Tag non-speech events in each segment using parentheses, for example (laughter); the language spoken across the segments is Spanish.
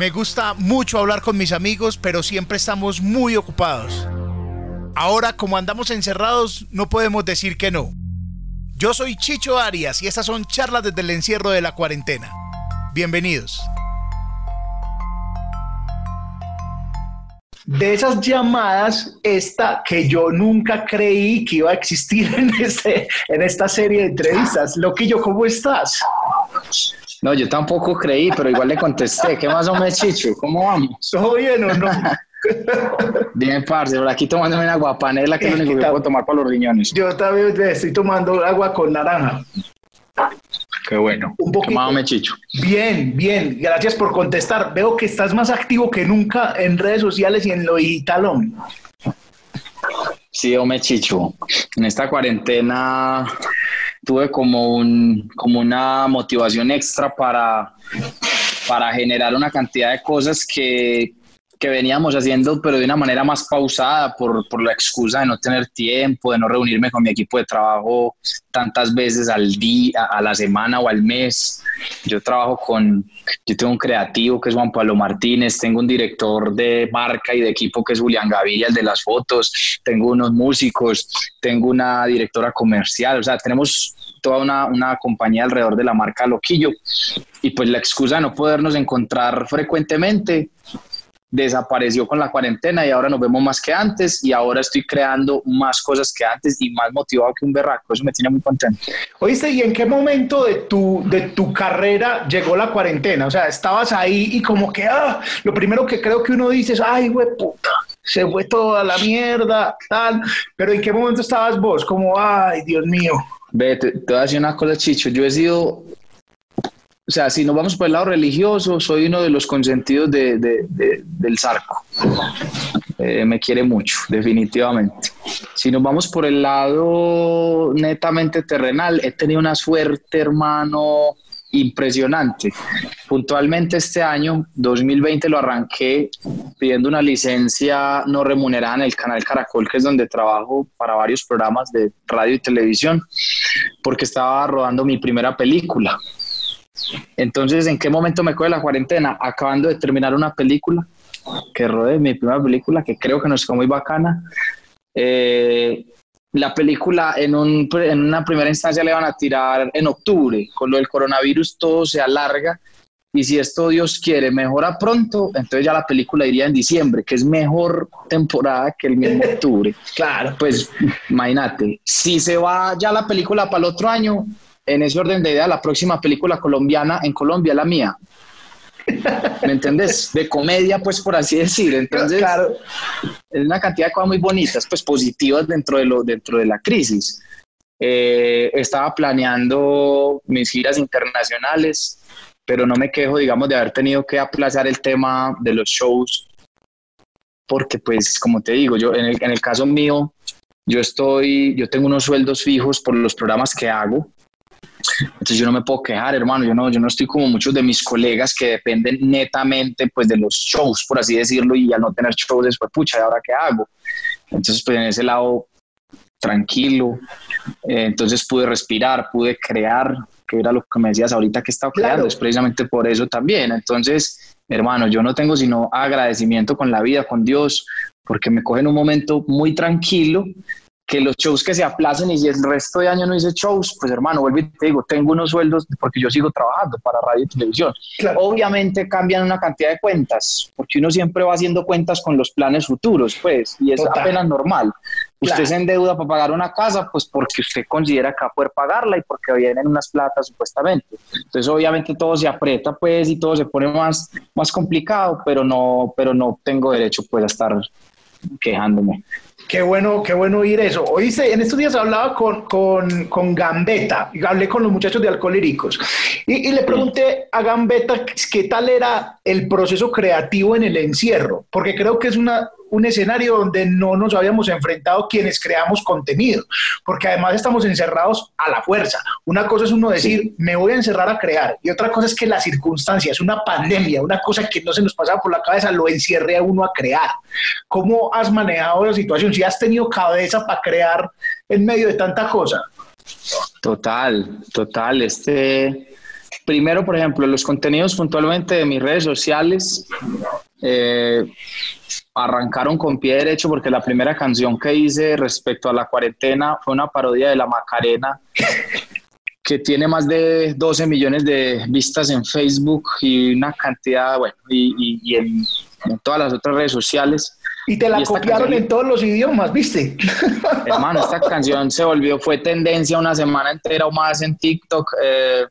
Me gusta mucho hablar con mis amigos, pero siempre estamos muy ocupados. Ahora, como andamos encerrados, no podemos decir que no. Yo soy Chicho Arias y estas son charlas desde el encierro de la cuarentena. Bienvenidos. de esas llamadas, esta que yo nunca creí que iba a existir (laughs) en, este, en esta serie de entrevistas. Loquillo, ¿cómo estás? No, yo tampoco creí, pero igual le contesté. ¿Qué más o menos, Chicho? ¿Cómo vamos? ¿Todo bien o no? (laughs) Bien, parce, por aquí tomándome una aguapanela, que es lo único que puedo tomar para los riñones. Yo también estoy tomando agua con naranja. Qué bueno. Un poquito. Chicho. Bien, bien. Gracias por contestar. Veo que estás más activo que nunca en redes sociales y en lo digital, hombre. Sí, hombre, Chicho. En esta cuarentena tuve como, un, como una motivación extra para, para generar una cantidad de cosas que, que veníamos haciendo, pero de una manera más pausada por, por, la excusa de no tener tiempo, de no reunirme con mi equipo de trabajo tantas veces al día, a la semana o al mes. Yo trabajo con, yo tengo un creativo que es Juan Pablo Martínez, tengo un director de marca y de equipo que es Julián Gaviria, el de las fotos, tengo unos músicos, tengo una directora comercial, o sea, tenemos toda una, una compañía alrededor de la marca Loquillo y pues la excusa de no podernos encontrar frecuentemente desapareció con la cuarentena y ahora nos vemos más que antes y ahora estoy creando más cosas que antes y más motivado que un berraco. Eso me tiene muy contento. Oíste, ¿y en qué momento de tu, de tu carrera llegó la cuarentena? O sea, estabas ahí y como que, ah, lo primero que creo que uno dice es, ay, güey, puta, se fue toda la mierda, tal. Pero ¿en qué momento estabas vos? Como, ay, Dios mío. Ve, te, te voy a decir una cosa, Chicho. Yo he sido o sea, si nos vamos por el lado religioso, soy uno de los consentidos de, del Zarco. Eh, me quiere mucho, definitivamente. Si nos vamos por el lado netamente terrenal, he tenido una suerte, hermano, impresionante. Puntualmente este año, 2020, lo arranqué pidiendo una licencia no remunerada en el canal Caracol, que es donde trabajo para varios programas de radio y televisión, porque estaba rodando mi primera película. Entonces, ¿en qué momento me coge la cuarentena? Acabando de terminar una película que rodé, mi primera película, que creo que nos quedó muy bacana. Eh, la película en, un, en una primera instancia le van a tirar en octubre, con lo del coronavirus todo se alarga y si esto Dios quiere mejora pronto, entonces ya la película iría en diciembre, que es mejor temporada que el mismo octubre. (laughs) claro. Pues imagínate, si se va ya la película para el otro año, en ese orden de idea, la próxima película colombiana en Colombia, la mía. ¿Me entendés? De comedia, pues por así decir. Entonces, claro. es una cantidad de cosas muy bonitas, pues positivas dentro de, lo, dentro de la crisis. Eh, estaba planeando mis giras internacionales, pero no me quejo, digamos, de haber tenido que aplazar el tema de los shows, porque pues, como te digo, yo en el, en el caso mío, yo estoy, yo tengo unos sueldos fijos por los programas que hago, entonces yo no me puedo quejar, hermano, yo no, yo no estoy como muchos de mis colegas que dependen netamente pues de los shows, por así decirlo, y al no tener shows después, pucha, ¿y ahora qué hago? Entonces pues en ese lado tranquilo, eh, entonces pude respirar, pude crear, que era lo que me decías ahorita que he estado creando, es precisamente por eso también. Entonces, hermano, yo no tengo sino agradecimiento con la vida, con Dios, porque me coge en un momento muy tranquilo que los shows que se aplacen y si el resto de año no hice shows, pues hermano, vuelvo y te digo, tengo unos sueldos porque yo sigo trabajando para radio y televisión. Obviamente cambian una cantidad de cuentas, porque uno siempre va haciendo cuentas con los planes futuros, pues, y es apenas normal. Usted se endeuda para pagar una casa, pues porque usted considera que va a poder pagarla y porque vienen unas platas supuestamente. Entonces, obviamente todo se aprieta, pues, y todo se pone más, más complicado, pero no, pero no tengo derecho, pues, a estar quejándome. Qué bueno, qué bueno oír eso. Oíste, en estos días hablaba con, con, con Gambetta, hablé con los muchachos de Alcohólicos y, y, le pregunté a Gambetta qué tal era el proceso creativo en el encierro, porque creo que es una, un escenario donde no nos habíamos enfrentado quienes creamos contenido, porque además estamos encerrados a la fuerza. Una cosa es uno decir, me voy a encerrar a crear, y otra cosa es que la circunstancia es una pandemia, una cosa que no se nos pasaba por la cabeza, lo encierre a uno a crear. ¿Cómo has manejado la situación? Si has tenido cabeza para crear en medio de tanta cosa. Total, total. Este, primero, por ejemplo, los contenidos puntualmente de mis redes sociales eh, arrancaron con pie derecho porque la primera canción que hice respecto a la cuarentena fue una parodia de la Macarena que tiene más de 12 millones de vistas en Facebook y una cantidad, bueno, y, en, todas las otras redes sociales. Y te la copiaron en todos los idiomas, ¿viste? Hermano, esta canción se volvió, fue tendencia una semana entera o más en TikTok. Eh,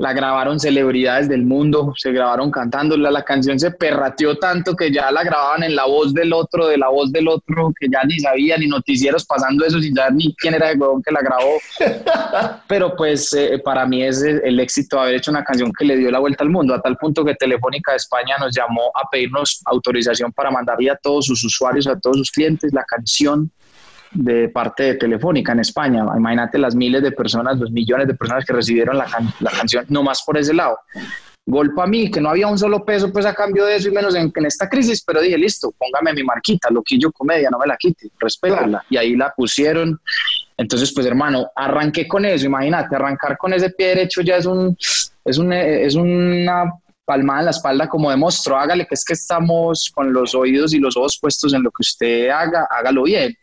la grabaron celebridades del mundo, se grabaron cantándola, la canción se perrateó tanto que ya la grababan en la voz del otro, de la voz del otro, que ya ni sabía, ni noticieros pasando eso sin saber ni quién era el huevón que la grabó. (laughs) Pero pues eh, para mí es el éxito haber hecho una canción que le dio la vuelta al mundo, a tal punto que Telefónica de España nos llamó a pedirnos autorización para mandarle a todos sus usuarios, a todos sus clientes, la canción de parte de Telefónica en España. Imagínate las miles de personas, los millones de personas que recibieron la, la canción, no más por ese lado. Golpa a mí, que no había un solo peso pues a cambio de eso y menos en, esta crisis, pero dije, listo, póngame mi marquita, Loquillo Comedia, no me la quite, respétala. Y ahí la pusieron. Entonces, pues hermano, arranqué con eso, imagínate, arrancar con ese pie derecho ya es un, es un, es una palmada en la espalda como de monstruo, hágale que es que estamos con los oídos y los ojos puestos en lo que usted haga, hágalo bien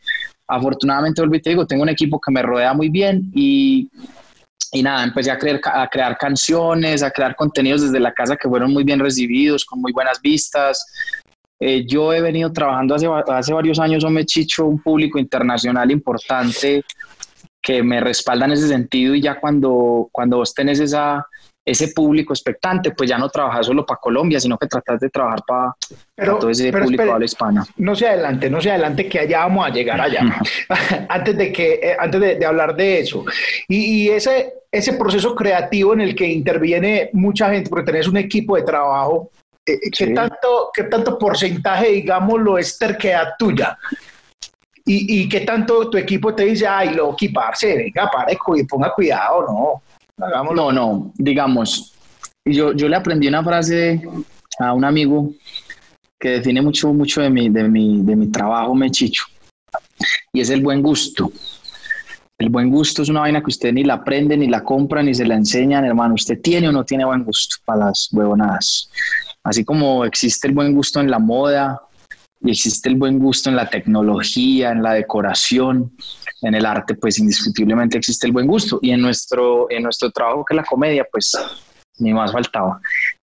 afortunadamente, volví te digo, tengo un equipo que me rodea muy bien y, y nada, empecé a, a crear canciones, a crear contenidos desde la casa que fueron muy bien recibidos, con muy buenas vistas. Eh, yo he venido trabajando hace, hace varios años, o me chicho un público internacional importante que me respalda en ese sentido y ya cuando, cuando vos tenés esa, ese público expectante, pues ya no trabajas solo para Colombia, sino que tratas de trabajar para, todo ese público de habla hispana. No se adelante, no se adelante, que allá vamos a llegar allá. (laughs) antes de que, eh, antes de, hablar de eso. Y, ese, ese proceso creativo en el que interviene mucha gente, porque tenés un equipo de trabajo, eh, eh, ¿qué, tanto, ¿qué tanto porcentaje, digamos, lo es terquedad tuya? Y, y, qué tanto tu equipo te dice, ay, lo equiparse, venga, pare, y ponga cuidado, no. No, no, digamos, yo, yo le aprendí una frase a un amigo que define mucho, mucho de mi, de mi, de mi trabajo, me chicho, y es el buen gusto. El buen gusto es una vaina que usted ni la aprende, ni la compra, ni se la enseñan, hermano. ¿Usted tiene o no tiene buen gusto para las huevonadas? Así como existe el buen gusto en la moda, y existe el buen gusto en la tecnología, en la decoración, en el arte, pues indiscutiblemente existe el buen gusto. Y en nuestro, en nuestro trabajo, que es la comedia, pues ni más faltaba.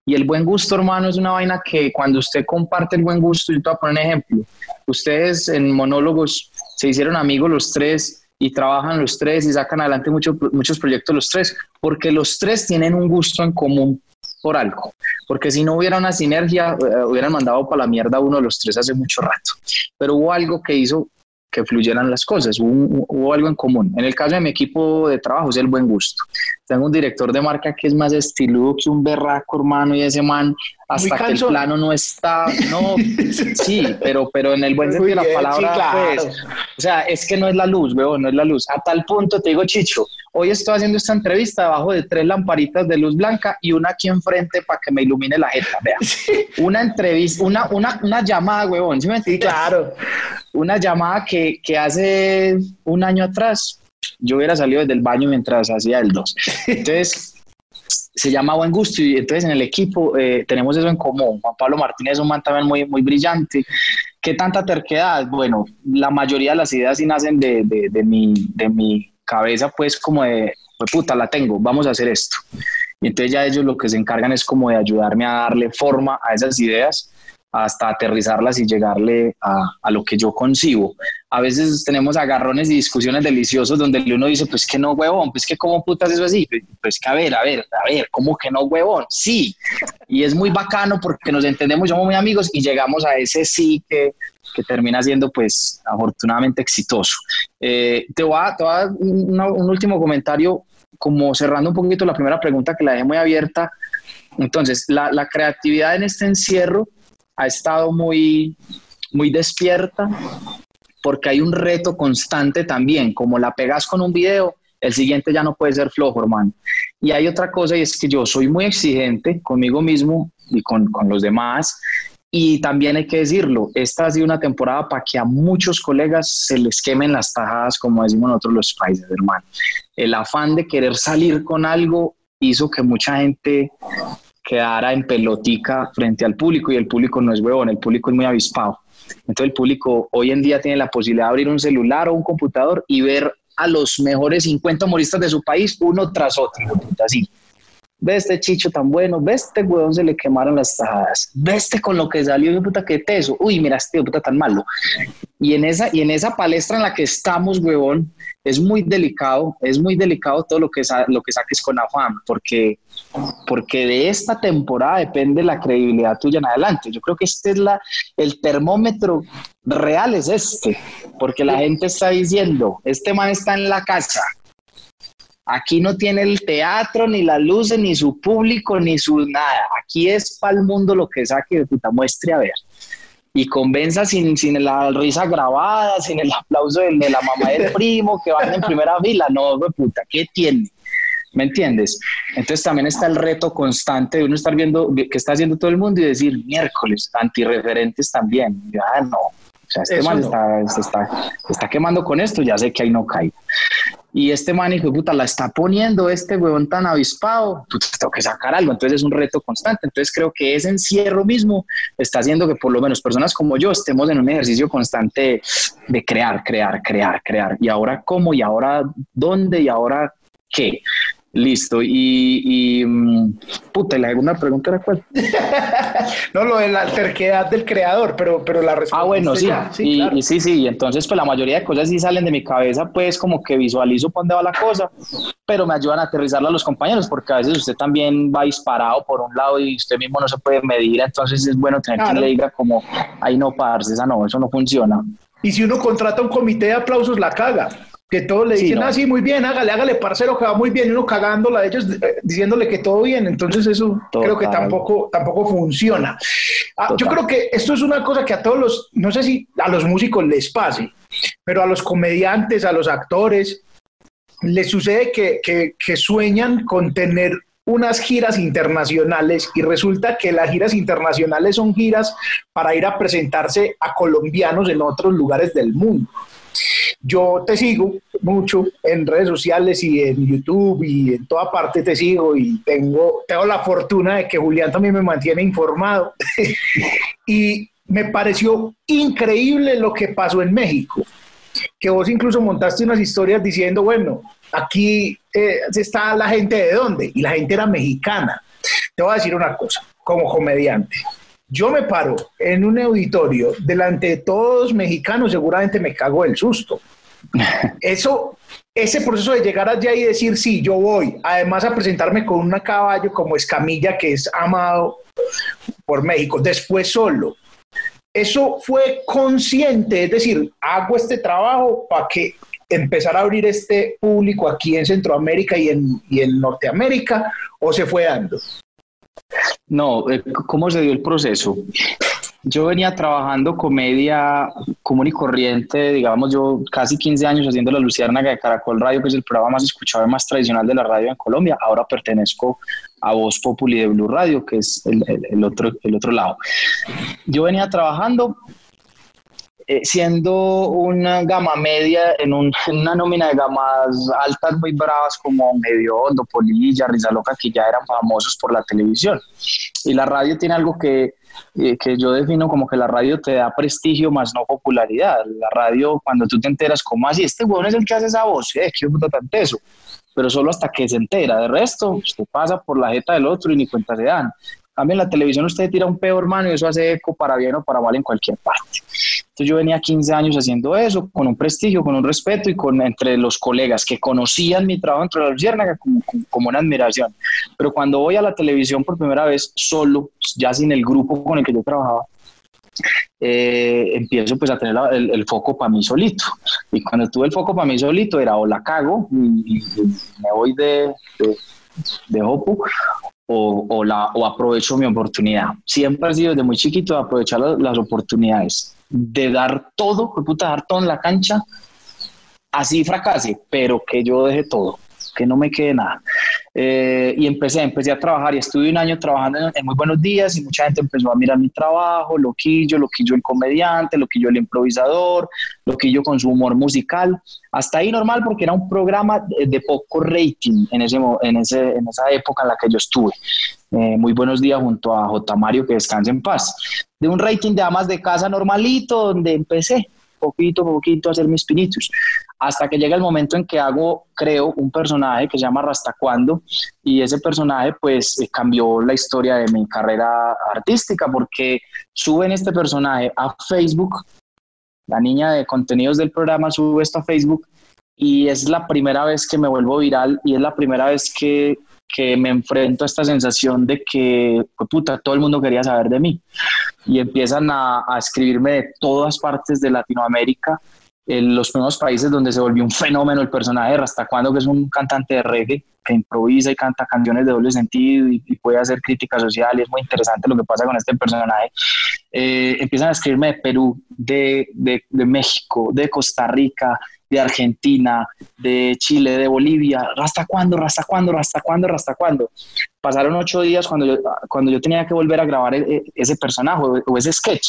Y el buen gusto, hermano, es una vaina que cuando usted comparte el buen gusto, yo te voy a poner un ejemplo. Ustedes en monólogos se hicieron amigos los tres y trabajan los tres y sacan adelante muchos muchos proyectos los tres, porque los tres tienen un gusto en común por algo. Porque si no hubiera una sinergia, eh, hubieran mandado para la mierda uno de los tres hace mucho rato. Pero hubo algo que hizo que fluyeran las cosas, hubo, algo en común. En el caso de mi equipo de trabajo es el buen gusto. Tengo un director de marca que es más estiludo que un berraco, hermano, y ese man, hasta que el plano no está, no, (laughs) sí, pero, pero en el buen sentido de la palabra, pues, o sea, es que no es la luz, veo, no es la luz. A tal punto te digo, Chicho, hoy estoy haciendo esta entrevista debajo de tres lamparitas de luz blanca y una aquí enfrente para que me ilumine la jeta, vea. (laughs) Una entrevista, una, una, una llamada, huevón, ¿sí me entiendes? claro. Una llamada que, que hace un año atrás yo hubiera salido desde el baño mientras hacía el 2. Entonces, se llama Buen Gusto y entonces en el equipo eh, tenemos eso en común. Juan Pablo Martínez es un man también muy, muy brillante. ¿Qué tanta terquedad? Bueno, la mayoría de las ideas sí nacen de, de, de mi, de mi cabeza, pues como de, puta, la tengo, vamos a hacer esto. Y entonces ya ellos lo que se encargan es como de ayudarme a darle forma a esas ideas hasta aterrizarlas y llegarle a, a, lo que yo concibo. A veces tenemos agarrones y discusiones deliciosos donde uno dice, pues que no, huevón, pues que cómo putas eso así, pues que a ver, a ver, a ver, ¿cómo que no, huevón? Sí, y es muy bacano porque nos entendemos, somos muy amigos y llegamos a ese sí que, que termina siendo pues afortunadamente exitoso. Eh, te, voy a, te voy a un, un último comentario como cerrando un poquito la primera pregunta que la dejé muy abierta. Entonces, la, la creatividad en este encierro ha estado muy, muy despierta porque hay un reto constante también, como la pegas con un video, el siguiente ya no puede ser flojo, hermano. Y hay otra cosa y es que yo soy muy exigente conmigo mismo y con, con los demás. Y también hay que decirlo, esta ha sido una temporada para que a muchos colegas se les quemen las tajadas, como decimos nosotros los países, hermano. El afán de querer salir con algo hizo que mucha gente quedara en pelotica frente al público y el público no es huevón, el público es muy avispado. Entonces el público hoy en día tiene la posibilidad de abrir un celular o un computador y ver a los mejores 50 humoristas de su país uno tras otro, así. Ve este chicho tan bueno, ve este huevón se le quemaron las tajadas, ve este con lo que salió, puta que teso, uy, mira este puta tan malo. Y en esa, y en esa palestra en la que estamos, huevón, es muy delicado, es muy delicado todo lo que, lo que saques con afán, porque porque de esta temporada depende la credibilidad tuya en adelante. Yo creo que este es la, el termómetro real es este, porque la gente está diciendo, este man está en la casa, aquí no tiene el teatro, ni las luces, ni su público, ni su nada, aquí es para el mundo lo que saque de puta muestre a ver. Y convenza sin, sin la risa grabada, sin el aplauso de, la mamá del (laughs) primo que van en primera fila. No, puta, ¿qué tiene? ¿Me entiendes? Entonces también está el reto constante de uno estar viendo qué está haciendo todo el mundo y decir miércoles, antirreferentes también. Ya no. O sea, este man está, está, quemando con esto, ya sé que ahí no cae. Y este man, hijo de puta, la está poniendo este huevón tan avispado, pues tengo que sacar algo. Entonces es un reto constante. Entonces creo que ese encierro mismo está haciendo que por lo menos personas como yo estemos en un ejercicio constante de crear, crear, crear, crear. Y ahora cómo, y ahora dónde, y ahora qué. Listo. Y, y mm, puta, la segunda pregunta era cuál. (laughs) no, lo de la terquedad del creador, pero, pero la respuesta. Ah, bueno, sí. sí, y, sí, sí. Entonces, pues la mayoría de cosas sí salen de mi cabeza, pues como que visualizo por dónde va la cosa, pero me ayudan a aterrizarla a los compañeros, porque a veces usted también va disparado por un lado y usted mismo no se puede medir. Entonces, es bueno tener que le diga como, ahí no, parce, esa no, eso no funciona. Y si uno contrata un comité de aplausos, la caga que todos le dicen, ah, sí, muy bien, hágale, hágale, parcero, que va muy bien, y uno cagándola a ellos, eh, diciéndole que todo bien, entonces eso creo que tampoco, tampoco funciona. Ah, yo creo que esto es una cosa que a todos los, no sé si a los músicos les pase, pero a los comediantes, a los actores, les sucede que, que, que sueñan con tener unas giras internacionales y resulta que las giras internacionales son giras para ir a presentarse a colombianos en otros lugares del mundo. Yo te sigo mucho en redes sociales y en YouTube y en toda parte te sigo y tengo, tengo la fortuna de que Julián también me mantiene informado. (laughs) y me pareció increíble lo que pasó en México, que vos incluso montaste unas historias diciendo, bueno, aquí eh, está la gente de dónde, y la gente era mexicana. Te voy a decir una cosa, como comediante yo me paro en un auditorio delante de todos mexicanos, seguramente me cago el susto. (laughs) Eso, ese proceso de llegar allá y decir, sí, yo voy, además a presentarme con un caballo como Escamilla, que es amado por México, después solo. Eso fue consciente, es decir, hago este trabajo para que empezar a abrir este público aquí en Centroamérica y en, y en Norteamérica, o se fue dando. No, eh, ¿cómo se dio el proceso? Yo venía trabajando comedia común y corriente, digamos, yo casi 15 años haciendo la Luciérnaga de Caracol Radio, que es el programa más escuchado y más tradicional de la radio en Colombia. Ahora pertenezco a Voz Populi de Blue Radio, que es el, otro, el otro lado. Yo venía trabajando eh, siendo una gama media en, una nómina de gamas altas muy bravas como Medio Hondo, Polilla, Risa Loca, que ya eran famosos por la televisión. Y la radio tiene algo que, eh, que yo defino como que la radio te da prestigio más no popularidad. La radio, cuando tú te enteras, como así? Este huevón es el que hace esa voz, eh, qué puta tan teso pero solo hasta que se entera. De resto, usted pasa por la jeta del otro y ni cuenta se dan. También la televisión usted tira un peor mano y eso hace eco para bien o para mal en cualquier parte. Entonces yo venía 15 años haciendo eso, con un prestigio, con un respeto y con entre los colegas que conocían mi trabajo entre la luciérnaga como, como, una admiración. Pero cuando voy a la televisión por primera vez solo, ya sin el grupo con el que yo trabajaba, eh, empiezo pues a tener el, foco para mí solito. Y cuando tuve el foco para mí solito era o la cago y, me voy de, de, de Hopu o, la, o aprovecho mi oportunidad. Siempre ha sido desde muy chiquito aprovechar las, oportunidades, de dar todo, de puta, dar todo en la cancha, así fracase, pero que yo deje todo. Que no me quede nada. Eh, y empecé, empecé a trabajar y estuve un año trabajando en, Muy Buenos Días y mucha gente empezó a mirar mi trabajo, Loquillo, Loquillo el comediante, Loquillo el improvisador, Loquillo con su humor musical. Hasta ahí normal porque era un programa de, poco rating en, ese, en, ese, en esa época en la que yo estuve. Eh, muy buenos días junto a J. Mario, que descanse en paz. De un rating de amas de casa normalito, donde empecé poquito a poquito a hacer mis pinitos, hasta que llega el momento en que hago, creo, un personaje que se llama Rastacuando, y ese personaje pues eh, cambió la historia de mi carrera artística, porque suben este personaje a Facebook, la niña de contenidos del programa sube esto a Facebook, y es la primera vez que me vuelvo viral y es la primera vez que que me enfrento a esta sensación de que, pues, puta, todo el mundo quería saber de mí. Y empiezan a, escribirme de todas partes de Latinoamérica, en los primeros países donde se volvió un fenómeno el personaje de Rastacuando, que es un cantante de reggae que improvisa y canta canciones de doble sentido y, puede hacer crítica social y es muy interesante lo que pasa con este personaje. Eh, empiezan a escribirme de Perú, de, de, de México, de Costa Rica, de Argentina, de Chile, de Bolivia, ¿hasta cuándo? ¿Hasta cuándo? ¿Hasta cuándo? ¿Hasta cuándo? Pasaron ocho días cuando yo, cuando yo tenía que volver a grabar e, e, ese personaje o ese sketch.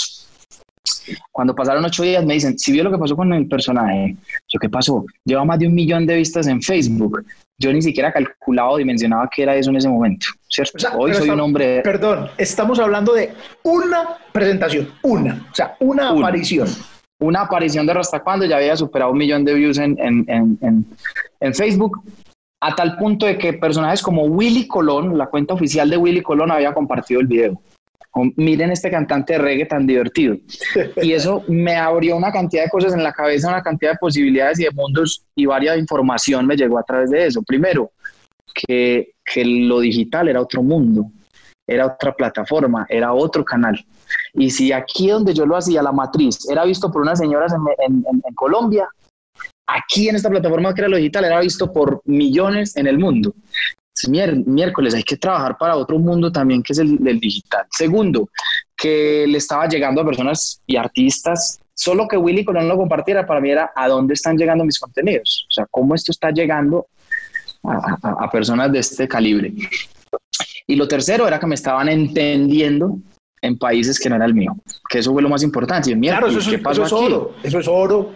Cuando pasaron ocho días me dicen, si vio lo que pasó con el personaje, yo qué pasó, lleva más de un millón de vistas en Facebook. Yo ni siquiera calculaba o dimensionaba que era eso en ese momento, ¿cierto? Hoy soy un hombre... Perdón, estamos hablando de una presentación, una, o sea, una, aparición una aparición de Rasta cuando ya había superado un millón de views en, en, Facebook, a tal punto de que personajes como Willy Colón, la cuenta oficial de Willy Colón, había compartido el video. Miren este cantante de reggae tan divertido. Y eso me abrió una cantidad de cosas en la cabeza, una cantidad de posibilidades y de mundos y varias información me llegó a través de eso. Primero, que, que lo digital era otro mundo, era otra plataforma, era otro canal. Y si aquí donde yo lo hacía, la matriz, era visto por unas señoras en, Colombia, aquí en esta plataforma que era lo digital, era visto por millones en el mundo. miércoles hay que trabajar para otro mundo también que es el del digital. Segundo, que le estaba llegando a personas y artistas. Solo que Willy Colón lo compartiera para mí era a dónde están llegando mis contenidos. O sea, cómo esto está llegando a personas de este calibre. Y lo tercero era que me estaban entendiendo en países que no era el mío, que eso fue lo más importante. claro, eso, es oro, eso es oro.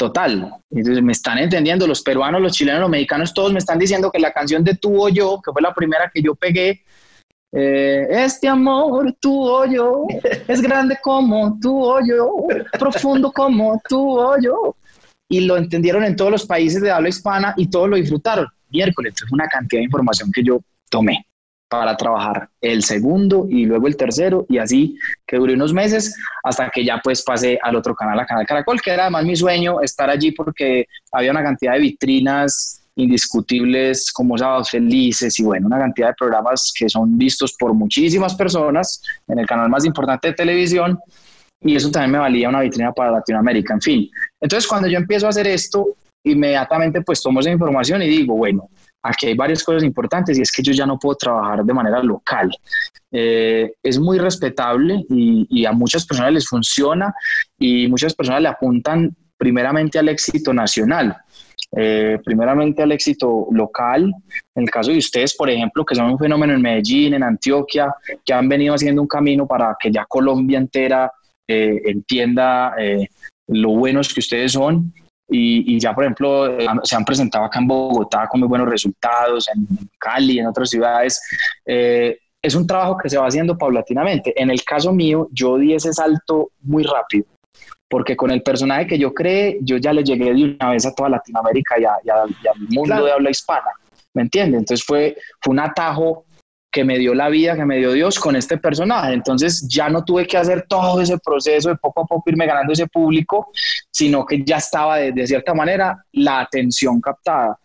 Total. Entonces me están entendiendo los peruanos, los chilenos, los mexicanos, todos me están diciendo que la canción de Tú o Yo, que fue la primera que yo pegué, eh, este amor, tú o yo, es grande como tú o yo, profundo como tú o yo. Y lo entendieron en todos los países de habla hispana y todos lo disfrutaron. Miércoles, fue una cantidad de información que yo tomé para trabajar el segundo y luego el tercero y así que duré unos meses hasta que ya pues pasé al otro canal, a Canal Caracol, que era además mi sueño estar allí porque había una cantidad de vitrinas indiscutibles como Sábados Felices y bueno, una cantidad de programas que son vistos por muchísimas personas en el canal más importante de televisión y eso también me valía una vitrina para Latinoamérica, en fin. Entonces cuando yo empiezo a hacer esto, inmediatamente pues tomo esa información y digo, bueno, aquí hay varias cosas importantes y es que yo ya no puedo trabajar de manera local. Eh, es muy respetable y, a muchas personas les funciona y muchas personas le apuntan primeramente al éxito nacional. Eh, primeramente al éxito local, en el caso de ustedes, por ejemplo, que son un fenómeno en Medellín, en Antioquia, que han venido haciendo un camino para que ya Colombia entera eh, entienda lo buenos que ustedes son y, ya, por ejemplo, se han presentado acá en Bogotá con muy buenos resultados, en Cali, en otras ciudades. Eh, es un trabajo que se va haciendo paulatinamente. En el caso mío, yo di ese salto muy rápido, porque con el personaje que yo creé, yo ya le llegué de una vez a toda Latinoamérica y, al mundo de habla hispana. ¿Me entiende? Entonces fue, fue un atajo que me dio la vida, que me dio Dios con este personaje. Entonces ya no tuve que hacer todo ese proceso de poco a poco irme ganando ese público, sino que ya estaba de, cierta manera la atención captada.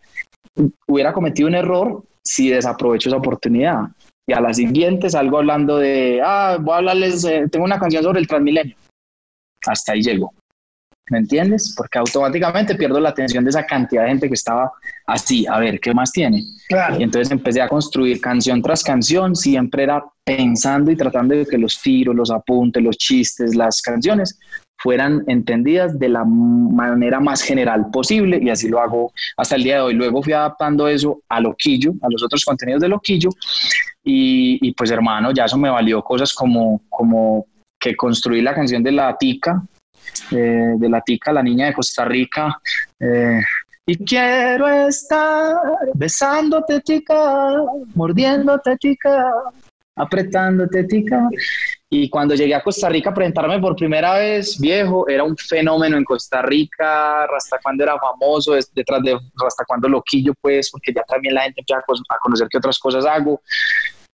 Hubiera cometido un error si desaprovecho esa oportunidad. Y a la siguiente salgo hablando de, ah, voy a hablarles, tengo una canción sobre el Transmilenio. Hasta ahí llego. ¿Me entiendes? Porque automáticamente pierdo la atención de esa cantidad de gente que estaba así, a ver, ¿qué más tiene? Y entonces empecé a construir canción tras canción, siempre era pensando y tratando de que los tiros, los apuntes, los chistes, las canciones fueran entendidas de la manera más general posible y así lo hago hasta el día de hoy. Luego fui adaptando eso a Loquillo, a los otros contenidos de Loquillo y, pues hermano, ya eso me valió cosas como, como que construí la canción de la tica, eh, de la tica, la niña de Costa Rica. Eh, y quiero estar besándote, tica, mordiéndote, tica, apretándote, tica. Y cuando llegué a Costa Rica a presentarme por primera vez, viejo, era un fenómeno en Costa Rica, hasta cuando era famoso, detrás de hasta cuando loquillo, pues, porque ya también la gente empieza a conocer qué otras cosas hago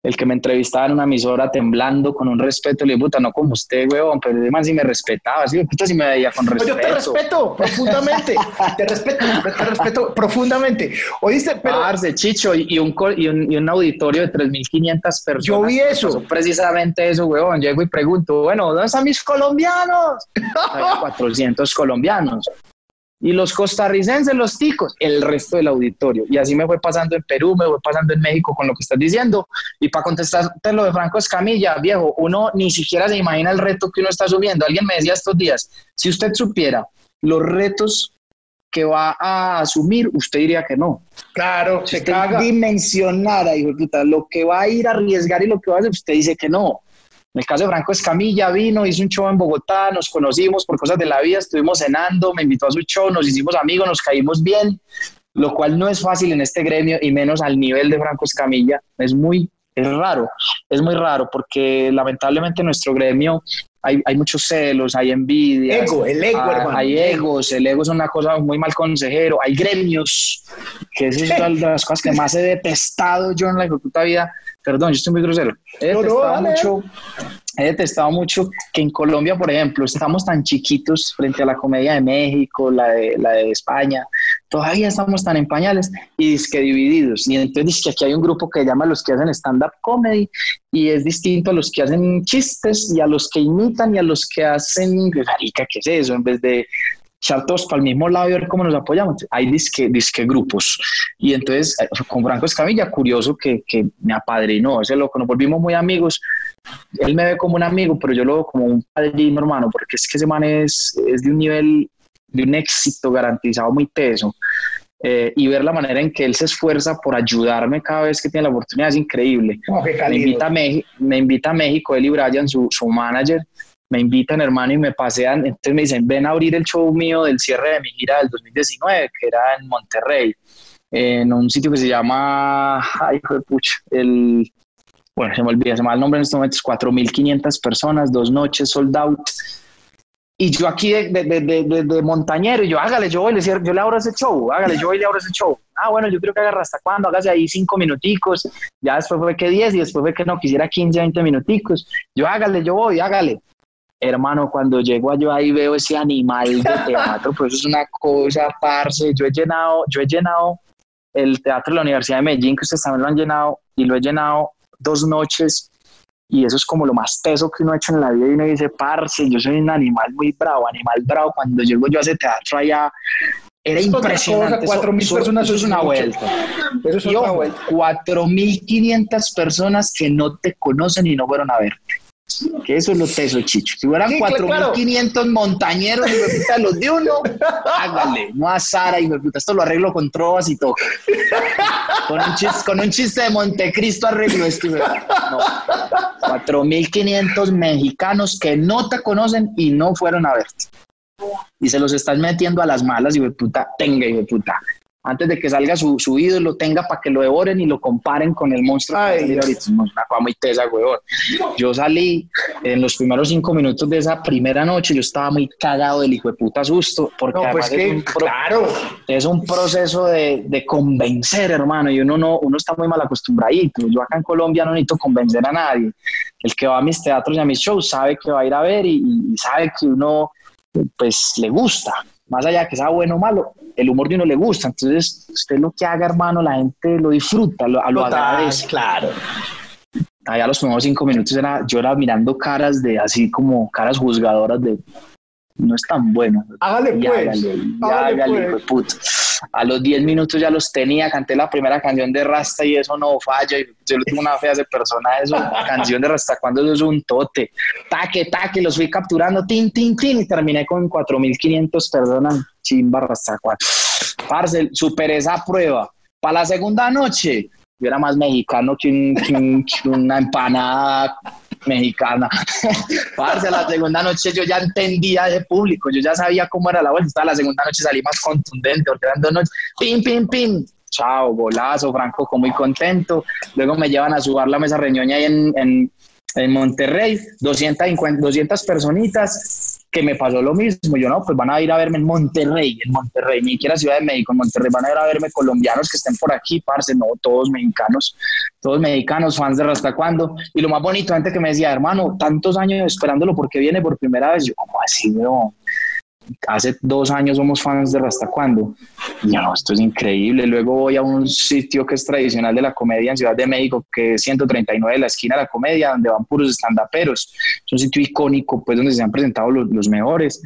el que me entrevistaba en una emisora temblando con un respeto, le dije, puta, no como usted, weón, pero además si me respetaba, sí, puta, si me veía con respeto. Yo te respeto profundamente, te respeto, te respeto profundamente. Oíste, pero... Arce, Chicho, y un, y un, y un auditorio de 3.500 personas. Yo vi eso. Precisamente eso, weón, llego y pregunto, bueno, ¿dónde están mis colombianos? (laughs) Hay 400 colombianos y los costarricenses, los ticos, el resto del auditorio. Y así me fue pasando en Perú, me fue pasando en México con lo que estás diciendo. Y para contestarte lo de Franco Escamilla, viejo, uno ni siquiera se imagina el reto que uno está subiendo. Alguien me decía estos días, si usted supiera los retos que va a asumir, usted diría que no. Claro, se caga. Dimensionara, hijo puta, lo que va a ir a arriesgar y lo que va a hacer, usted dice que no. En el caso de Franco Escamilla, vino, hizo un show en Bogotá, nos conocimos por cosas de la vida, estuvimos cenando, me invitó a su show, nos hicimos amigos, nos caímos bien, lo cual no es fácil en este gremio y menos al nivel de Franco Escamilla. Es muy, es raro, es muy raro porque lamentablemente en nuestro gremio hay, hay, muchos celos, hay envidia. Ego, el ego, hay, hermano. Hay egos, el ego es una cosa muy mal consejero. Hay gremios, que es una de las cosas que más he detestado yo en la puta vida perdón, yo estoy muy grosero. He detestado, mucho, he detestado mucho que en Colombia, por ejemplo, estamos tan chiquitos frente a la comedia de México, la de, la de España, todavía estamos tan en pañales y es que divididos. Y entonces que aquí hay un grupo que llama a los que hacen stand-up comedy y es distinto a los que hacen chistes y a los que imitan y a los que hacen, marica, ¿qué es eso? En vez de echar todos para el mismo lado y ver cómo nos apoyamos. Hay disque, disque grupos. Y entonces, eh, con Franco Escamilla, curioso que, que me apadrinó, ese loco, nos volvimos muy amigos. Él me ve como un amigo, pero yo lo veo como un padrino, hermano, porque es que ese man es, es de un nivel, de un éxito garantizado muy peso. Eh, y ver la manera en que él se esfuerza por ayudarme cada vez que tiene la oportunidad es increíble. me, invita a me invita a México, él y Brian, su, su manager, me invitan, hermano, y me pasean. Entonces me dicen, ven a abrir el show mío del cierre de mi gira del 2019, que era en Monterrey, en un sitio que se llama, ay, hijo de pucha, el, bueno, se me olvida, se me va el nombre en estos momentos, 4.500 personas, dos noches, sold out. Y yo aquí de, de, de, de, montañero, y yo, hágale, yo voy, le, yo le abro ese show, hágale, yo voy, le abro ese show. Ah, bueno, yo creo que agarra hasta cuándo, hágase ahí cinco minuticos. Ya después fue que 10 y después fue que no, quisiera 15, 20 minuticos. Yo, hágale, yo voy, hágale hermano, cuando llego yo ahí veo ese animal de teatro, pues eso es una cosa, parce, yo he llenado, yo he llenado el teatro de la Universidad de Medellín, que ustedes también lo han llenado, y lo he llenado dos noches, y eso es como lo más teso que uno ha hecho en la vida, y uno dice, parce, yo soy un animal muy bravo, animal bravo, cuando llego yo a ese teatro allá, era impresionante. Cuatro mil personas eso es una vuelta. Eso es una vuelta. Cuatro mil quinientas personas que no te conocen y no fueron a verte. Que eso es lo teso, Chicho. Si fueran 4.500 montañeros y me puta los de uno, hágale, no a Sara y me puta, esto lo arreglo con trovas y todo. Con un chiste, con un chiste de Montecristo arreglo esto. No, 4.500 mexicanos que no te conocen y no fueron a verte. Y se los están metiendo a las malas y me puta, tenga y me puta antes de que salga su, su ídolo, tenga para que lo devoren y lo comparen con el monstruo. Ay, ahorita. Una cosa muy tesa, weón. Yo salí en los primeros cinco minutos de esa primera noche, yo estaba muy cagado del hijo de puta susto, porque no, pues que, es, un claro. es un proceso de, de, convencer, hermano, y uno, no, uno está muy mal acostumbradito. Yo acá en Colombia no necesito convencer a nadie. El que va a mis teatros y a mis shows sabe que va a ir a ver y, y sabe que uno pues le gusta más allá de que sea bueno o malo, el humor de uno le gusta. Entonces, usted lo que haga, hermano, la gente lo disfruta, lo, lo agradece. Claro. Allá los primeros cinco minutos era, yo era mirando caras de así como caras juzgadoras de no es tan bueno. Hágale pues. Hágale, hágale, pues. puta. A los 10 minutos ya los tenía, canté la primera canción de Rasta y eso no falla. Yo le tengo una fea de persona, eso, (laughs) canción de Rasta, cuando eso es un tote. Taque, taque, los fui capturando, tin, tin, tin, y terminé con 4.500 personas, chimba Rasta. Parce, superé esa prueba. Para la segunda noche, yo era más mexicano que, una empanada mexicana. (laughs) Parce, la segunda noche yo ya entendía de público, yo ya sabía cómo era la vuelta. La segunda noche salí más contundente, dos noches, pim, pim, pim. Chao, golazo, Franco, como muy contento. Luego me llevan a subar la mesa reñoña ahí en, en, en Monterrey, 200, 200 personitas que me pasó lo mismo. Yo no, pues van a ir a verme en Monterrey, en Monterrey, ni siquiera Ciudad de México, en Monterrey van a ir a verme colombianos que estén por aquí, parce, no, todos mexicanos, todos mexicanos, fans de Rasta Cuando. Y lo más bonito, gente que me decía, hermano, tantos años esperándolo porque viene por primera vez. Yo, ¿cómo así, no? Hace dos años somos fans de Rasta Cuando. No, esto es increíble. Luego voy a un sitio que es tradicional de la comedia en Ciudad de México, que es 139 de la esquina de la comedia, donde van puros estandaperos. Es un sitio icónico, pues, donde se han presentado los, los mejores.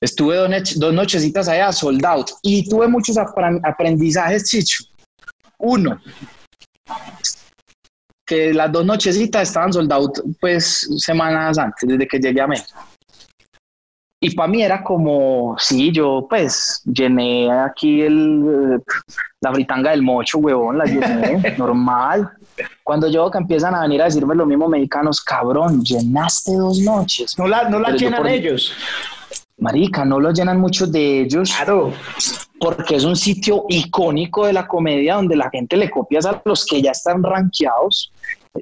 Estuve dos, dos nochecitas allá, sold out, y tuve muchos aprendizajes, Chicho. Uno, que las dos nochecitas estaban sold out, pues, semanas antes, desde que llegué a México. Y para mí era como, sí, yo pues llené aquí el, la fritanga del mocho, huevón, la llené, (laughs) normal. Cuando yo que empiezan a venir a decirme los mismos mexicanos, cabrón, llenaste dos noches. No la, no la llenan ellos. Marica, no lo llenan muchos de ellos. Claro. Porque es un sitio icónico de la comedia donde la gente le copia a los que ya están rankeados.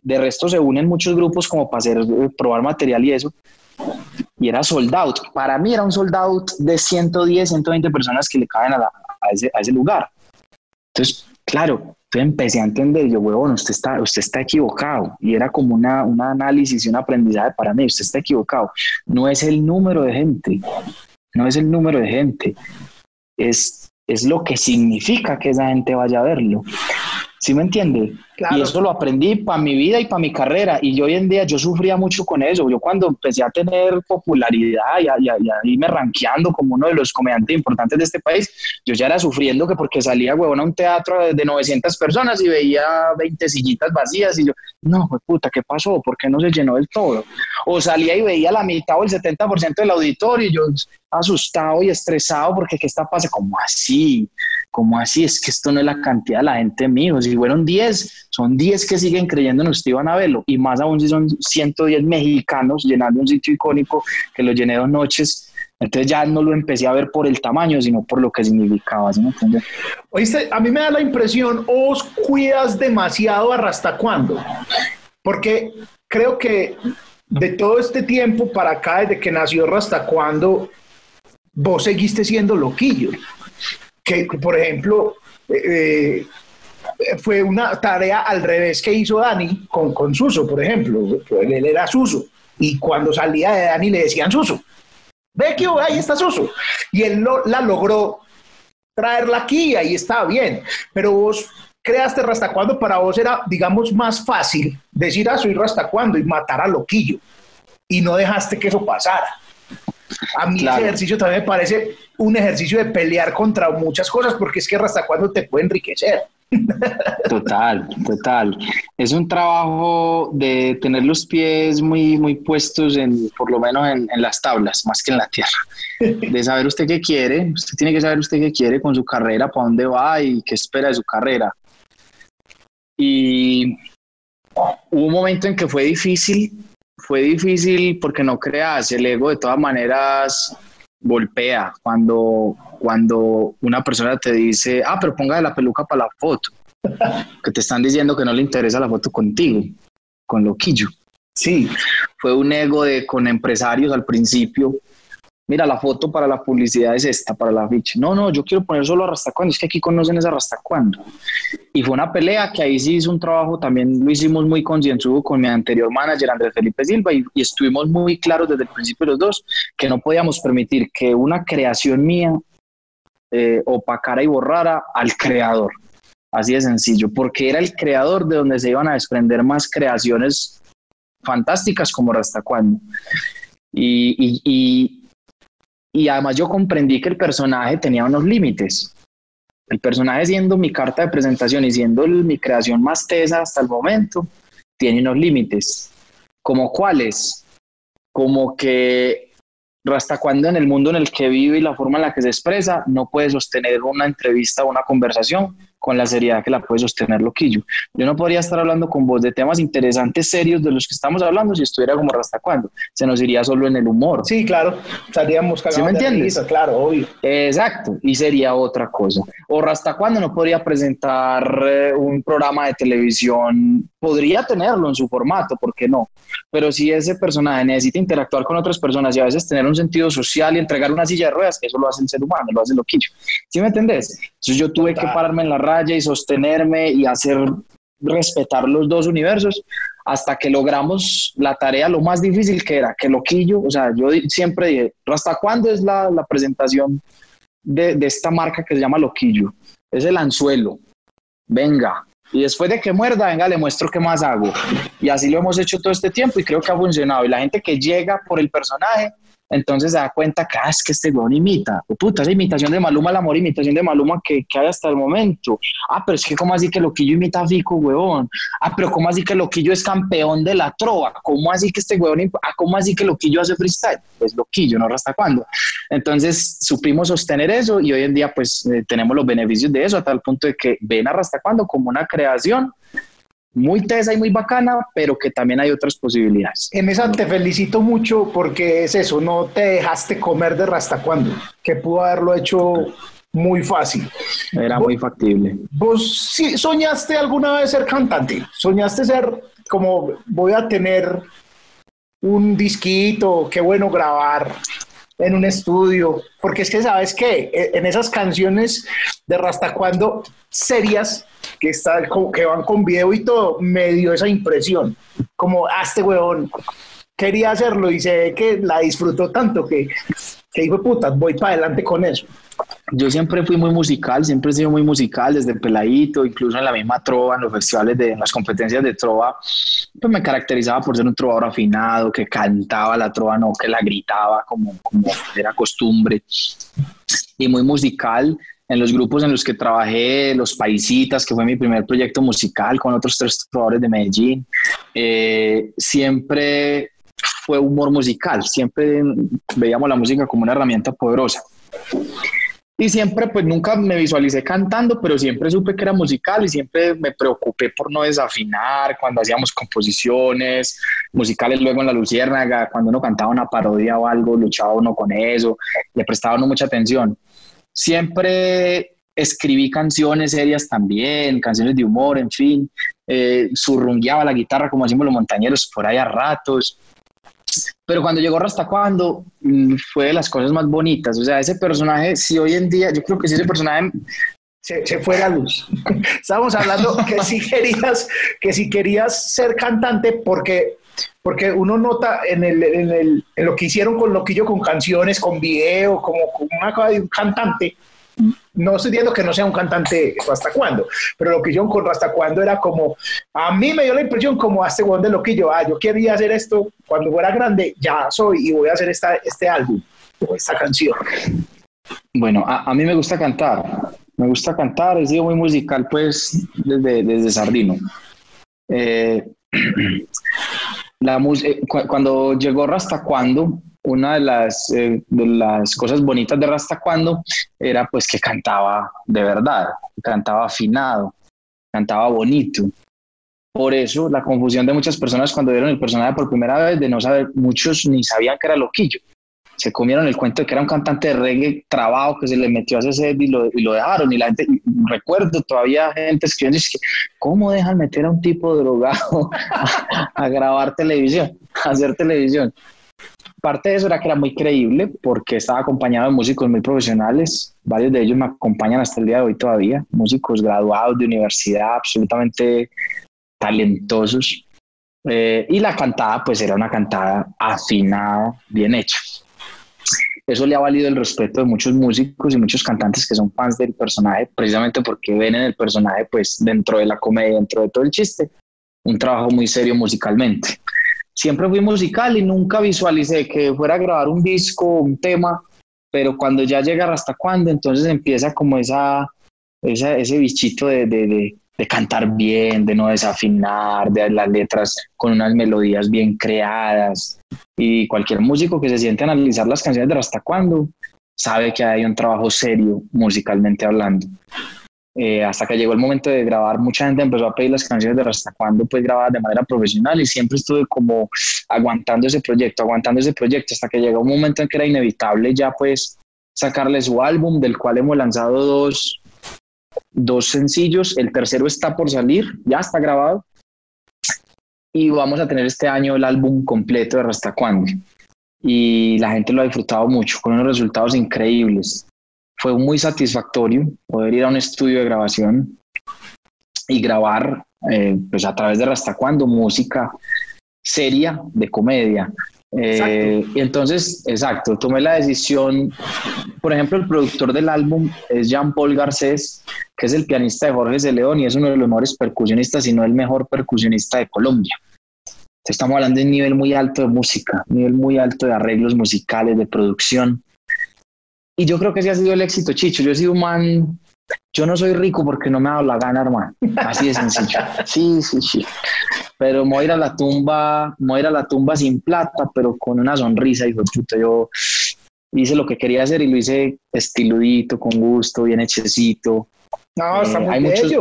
De resto se unen muchos grupos como para hacer, eh, probar material y eso y era sold out. Para mí era un sold out de 110, 120 personas que le caben a, ese, a ese, lugar. Entonces, claro, yo empecé a entender, yo, huevón, usted está, usted está equivocado. Y era como una, un análisis y un aprendizaje para mí, usted está equivocado. No es el número de gente, no es el número de gente, es, es lo que significa que esa gente vaya a verlo. ¿Sí me entiende? Y eso lo aprendí para mi vida y para mi carrera. Y yo hoy en día yo sufría mucho con eso. Yo cuando empecé a tener popularidad y a, irme rankeando como uno de los comediantes importantes de este país, yo ya era sufriendo que porque salía, huevón, a un teatro de 900 personas y veía 20 sillitas vacías y yo, no, puta, ¿qué pasó? ¿Por qué no se llenó del todo? O salía y veía la mitad o el 70% del auditorio y yo asustado y estresado porque ¿qué está pasando? como así? Como así? Es que esto no es la cantidad de la gente mío. Si fueron 10, son 10 que siguen creyendo en usted iban a verlo. Y más aún si son 110 mexicanos llenando un sitio icónico que lo llené dos noches. Entonces ya no lo empecé a ver por el tamaño, sino por lo que significaba. ¿sí me Oíste, a mí me da la impresión, os cuidas demasiado hasta cuándo. Porque creo que de todo este tiempo para acá, desde que nació hasta cuándo, vos seguiste siendo loquillo que, por ejemplo, eh, eh, fue una tarea al revés que hizo Dani con, con Suso, por ejemplo. Él era Suso. Y cuando salía de Dani le decían Suso. Ve que ahí está Suso. Y él la logró traerla aquí y ahí estaba bien. Pero vos creaste hasta cuando para vos era, digamos, más fácil decir, ah, soy hasta cuando y matar a Loquillo. Y no dejaste que eso pasara. A mí ese ejercicio también me parece un ejercicio de pelear contra muchas cosas, porque es que hasta cuándo te puede enriquecer. (laughs) Total, total. Es un trabajo de tener los pies muy, muy puestos en, por lo menos en, en, las tablas, más que en la tierra. De saber usted qué quiere, usted tiene que saber usted qué quiere con su carrera, para dónde va y qué espera de su carrera. Y hubo un momento en que fue difícil fue difícil porque no creas, el ego de todas maneras golpea cuando, cuando una persona te dice, ah, pero ponga la peluca para la foto, que te están diciendo que no le interesa la foto contigo, con loquillo. Sí, fue un ego de con empresarios al principio mira, la foto para la publicidad es esta, para la ficha. No, no, yo quiero poner solo a cuando, es que aquí conocen esa cuando. Y fue una pelea que ahí sí hizo un trabajo, también lo hicimos muy concienzudo con mi anterior manager, Andrés Felipe Silva, y, estuvimos muy claros desde el principio los dos que no podíamos permitir que una creación mía eh, opacara y borrara al creador. Así de sencillo, porque era el creador de donde se iban a desprender más creaciones fantásticas como Rastacuando. Y, y, y, y además yo comprendí que el personaje tenía unos límites. El personaje siendo mi carta de presentación y siendo mi creación más tesa hasta el momento, tiene unos límites. ¿Como cuáles? Como que hasta cuando en el mundo en el que vive y la forma en la que se expresa no puede sostener una entrevista o una conversación con la seriedad que la puede sostener Loquillo. Yo no podría estar hablando con vos de temas interesantes, serios de los que estamos hablando si estuviera como hasta cuando. Se nos iría solo en el humor. Sí, claro. Estaríamos ¿Sí me entiendes? claro, obvio. Exacto. Y sería otra cosa. O hasta cuando no podría presentar eh, un programa de televisión. Podría tenerlo en su formato, ¿por qué no? Pero si ese personaje necesita interactuar con otras personas y a veces tener un sentido social y entregar una silla de ruedas, eso lo hace el ser humano, lo hace Loquillo. ¿Sí me entendés? Entonces yo tuve que pararme en la y sostenerme y hacer respetar los dos universos hasta que logramos la tarea lo más difícil que era, que Loquillo, o sea, yo siempre dije, ¿hasta cuándo es la, la presentación de, de, esta marca que se llama Loquillo? Es el anzuelo, venga, y después de que muerda, venga, le muestro qué más hago. Y así lo hemos hecho todo este tiempo y creo que ha funcionado. Y la gente que llega por el personaje entonces se da cuenta que, ah, es que este weón imita, o puta, esa imitación de Maluma, el amor, imitación de Maluma que, que hay hasta el momento. Ah, pero es que, ¿cómo así que Loquillo imita a Fico, weón? Ah, pero ¿cómo así que Loquillo es campeón de la trova? ¿Cómo así que este weón, ah, ¿cómo así que Loquillo hace freestyle? Pues Loquillo, no hasta cuándo. Entonces supimos sostener eso y hoy en día, pues, eh, tenemos los beneficios de eso a tal punto de que ven a hasta cuándo como una creación muy tesa y muy bacana, pero que también hay otras posibilidades. En esa te felicito mucho porque es eso, no te dejaste comer de rasta cuando, que pudo haberlo hecho muy fácil. Era muy factible. ¿Vos sí, soñaste alguna vez ser cantante? ¿Soñaste ser como voy a tener un disquito, qué bueno grabar en un estudio? Porque es que, ¿sabes qué? E, en esas canciones de Rasta Cuando serias, que, está, que van con video y todo, me dio esa impresión, como, a ah, este huevón quería hacerlo y se ve que la disfrutó tanto que, que dijo, puta, voy para adelante con eso. Yo siempre fui muy musical, siempre he sido muy musical desde peladito, incluso en la misma trova, en los festivales, de en las competencias de trova, pues me caracterizaba por ser un trovador afinado, que cantaba la trova, no que la gritaba como, como era costumbre, y muy musical en los grupos en los que trabajé, Los Paisitas, que fue mi primer proyecto musical con otros tres trovadores de Medellín, eh, siempre fue humor musical, siempre veíamos la música como una herramienta poderosa. Y siempre, pues nunca me visualicé cantando, pero siempre supe que era musical y siempre me preocupé por no desafinar cuando hacíamos composiciones musicales luego en La Luciérnaga, cuando uno cantaba una parodia o algo, luchaba uno con eso, le prestaba uno mucha atención. Siempre escribí canciones serias también, canciones de humor, en fin, eh, surrungueaba la guitarra como decimos los montañeros por ahí a ratos. Pero cuando llegó Rasta Cuando mm, fue de las cosas más bonitas. O sea, ese personaje, si hoy en día, yo creo que si ese personaje se, se, fue la luz. (laughs) Estábamos hablando que si querías, que si querías ser cantante, porque, porque uno nota en, el, en, el, en lo que hicieron con Loquillo, con canciones, con video, como, como una cosa de un cantante, no estoy diciendo que no sea un cantante hasta cuándo, pero lo que yo con hasta cuándo era como, a mí me dio la impresión como a este de lo que yo, ah, yo quería hacer esto cuando fuera grande, ya soy y voy a hacer esta, este álbum o esta canción. Bueno, a, mí me gusta cantar, me gusta cantar, he sido muy musical pues desde, desde Sardino. Eh, (clears throat) la eh, cuando llegó Rasta Cuando, una de las, eh, de las cosas bonitas de Rasta Cuando era pues que cantaba de verdad, cantaba afinado, cantaba bonito. Por eso la confusión de muchas personas cuando vieron el personaje por primera vez de no saber, muchos ni sabían que era Loquillo. Se comieron el cuento de que era un cantante de reggae trabado que se le metió a ese y lo, y lo dejaron. Y la gente, recuerdo todavía gente escribiendo, es que, ¿cómo dejan meter a un tipo drogado (laughs) a grabar televisión, a hacer televisión? Parte de eso era que era muy creíble porque estaba acompañado de músicos muy profesionales. Varios de ellos me acompañan hasta el día de hoy todavía. Músicos graduados de universidad, absolutamente talentosos. Eh, y la cantada, pues era una cantada afinada, bien hecha. Eso le ha valido el respeto de muchos músicos y muchos cantantes que son fans del personaje, precisamente porque ven en el personaje, pues dentro de la comedia, dentro de todo el chiste, un trabajo muy serio musicalmente siempre fui musical y nunca visualicé que fuera a grabar un disco, un tema, pero cuando ya llega hasta cuándo, entonces empieza como esa, ese bichito de, de, de, cantar bien, de no desafinar, de las letras con unas melodías bien creadas. Y cualquier músico que se siente a analizar las canciones de Hasta Cuándo sabe que hay un trabajo serio musicalmente hablando. Eh, hasta que llegó el momento de grabar, mucha gente empezó a pedir las canciones de hasta cuándo pues grabadas de manera profesional y siempre estuve como aguantando ese proyecto, aguantando ese proyecto hasta que llegó un momento en que era inevitable ya pues sacarle su álbum del cual hemos lanzado dos, dos sencillos, el tercero está por salir, ya está grabado. Y vamos a tener este año el álbum completo de Hasta Cuándo y la gente lo ha disfrutado mucho con unos resultados increíbles fue muy satisfactorio poder ir a un estudio de grabación y grabar eh, pues a través de Rasta Cuando música seria de comedia. Eh, y entonces, exacto, tomé la decisión, por ejemplo, el productor del álbum es Jean-Paul Garcés, que es el pianista de Jorge de León y es uno de los mejores percusionistas, si no el mejor percusionista de Colombia. Estamos hablando de un nivel muy alto de música, un nivel muy alto de arreglos musicales, de producción. Y yo creo que ese ha sido el éxito, Chicho. Yo he sido un man, yo no soy rico porque no me ha dado la gana, hermano. Así de sencillo. (laughs) Sí, sí, sí. Pero me voy a ir a la tumba, me voy a ir a la tumba sin plata, pero con una sonrisa, hijo de puta. Yo hice lo que quería hacer y lo hice estiludito, con gusto, bien hechecito. No, está eh, muy hay muchos,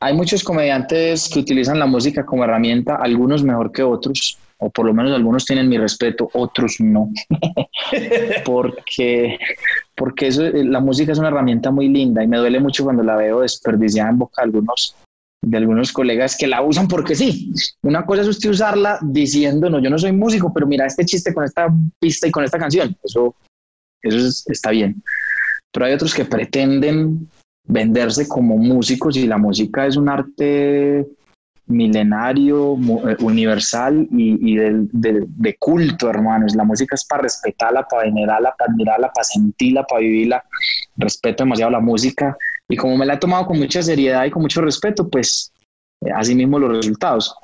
hay muchos comediantes que utilizan la música como herramienta, algunos mejor que otros o por lo menos algunos tienen mi respeto, otros no, (laughs) porque, porque eso, eh, la música es una herramienta muy linda y me duele mucho cuando la veo desperdiciada en boca de algunos, de algunos colegas que la usan porque sí. Una cosa es usted usarla diciendo, no, yo no soy músico, pero mira este chiste con esta pista y con esta canción, eso, eso está bien. Pero hay otros que pretenden venderse como músicos y la música es un arte milenario, eh, universal y, de, culto, hermanos. La música es para respetarla, para venerarla, para admirarla, para sentirla, para vivirla. Respeto demasiado la música y como me la he tomado con mucha seriedad y con mucho respeto, pues eh, así mismo los resultados.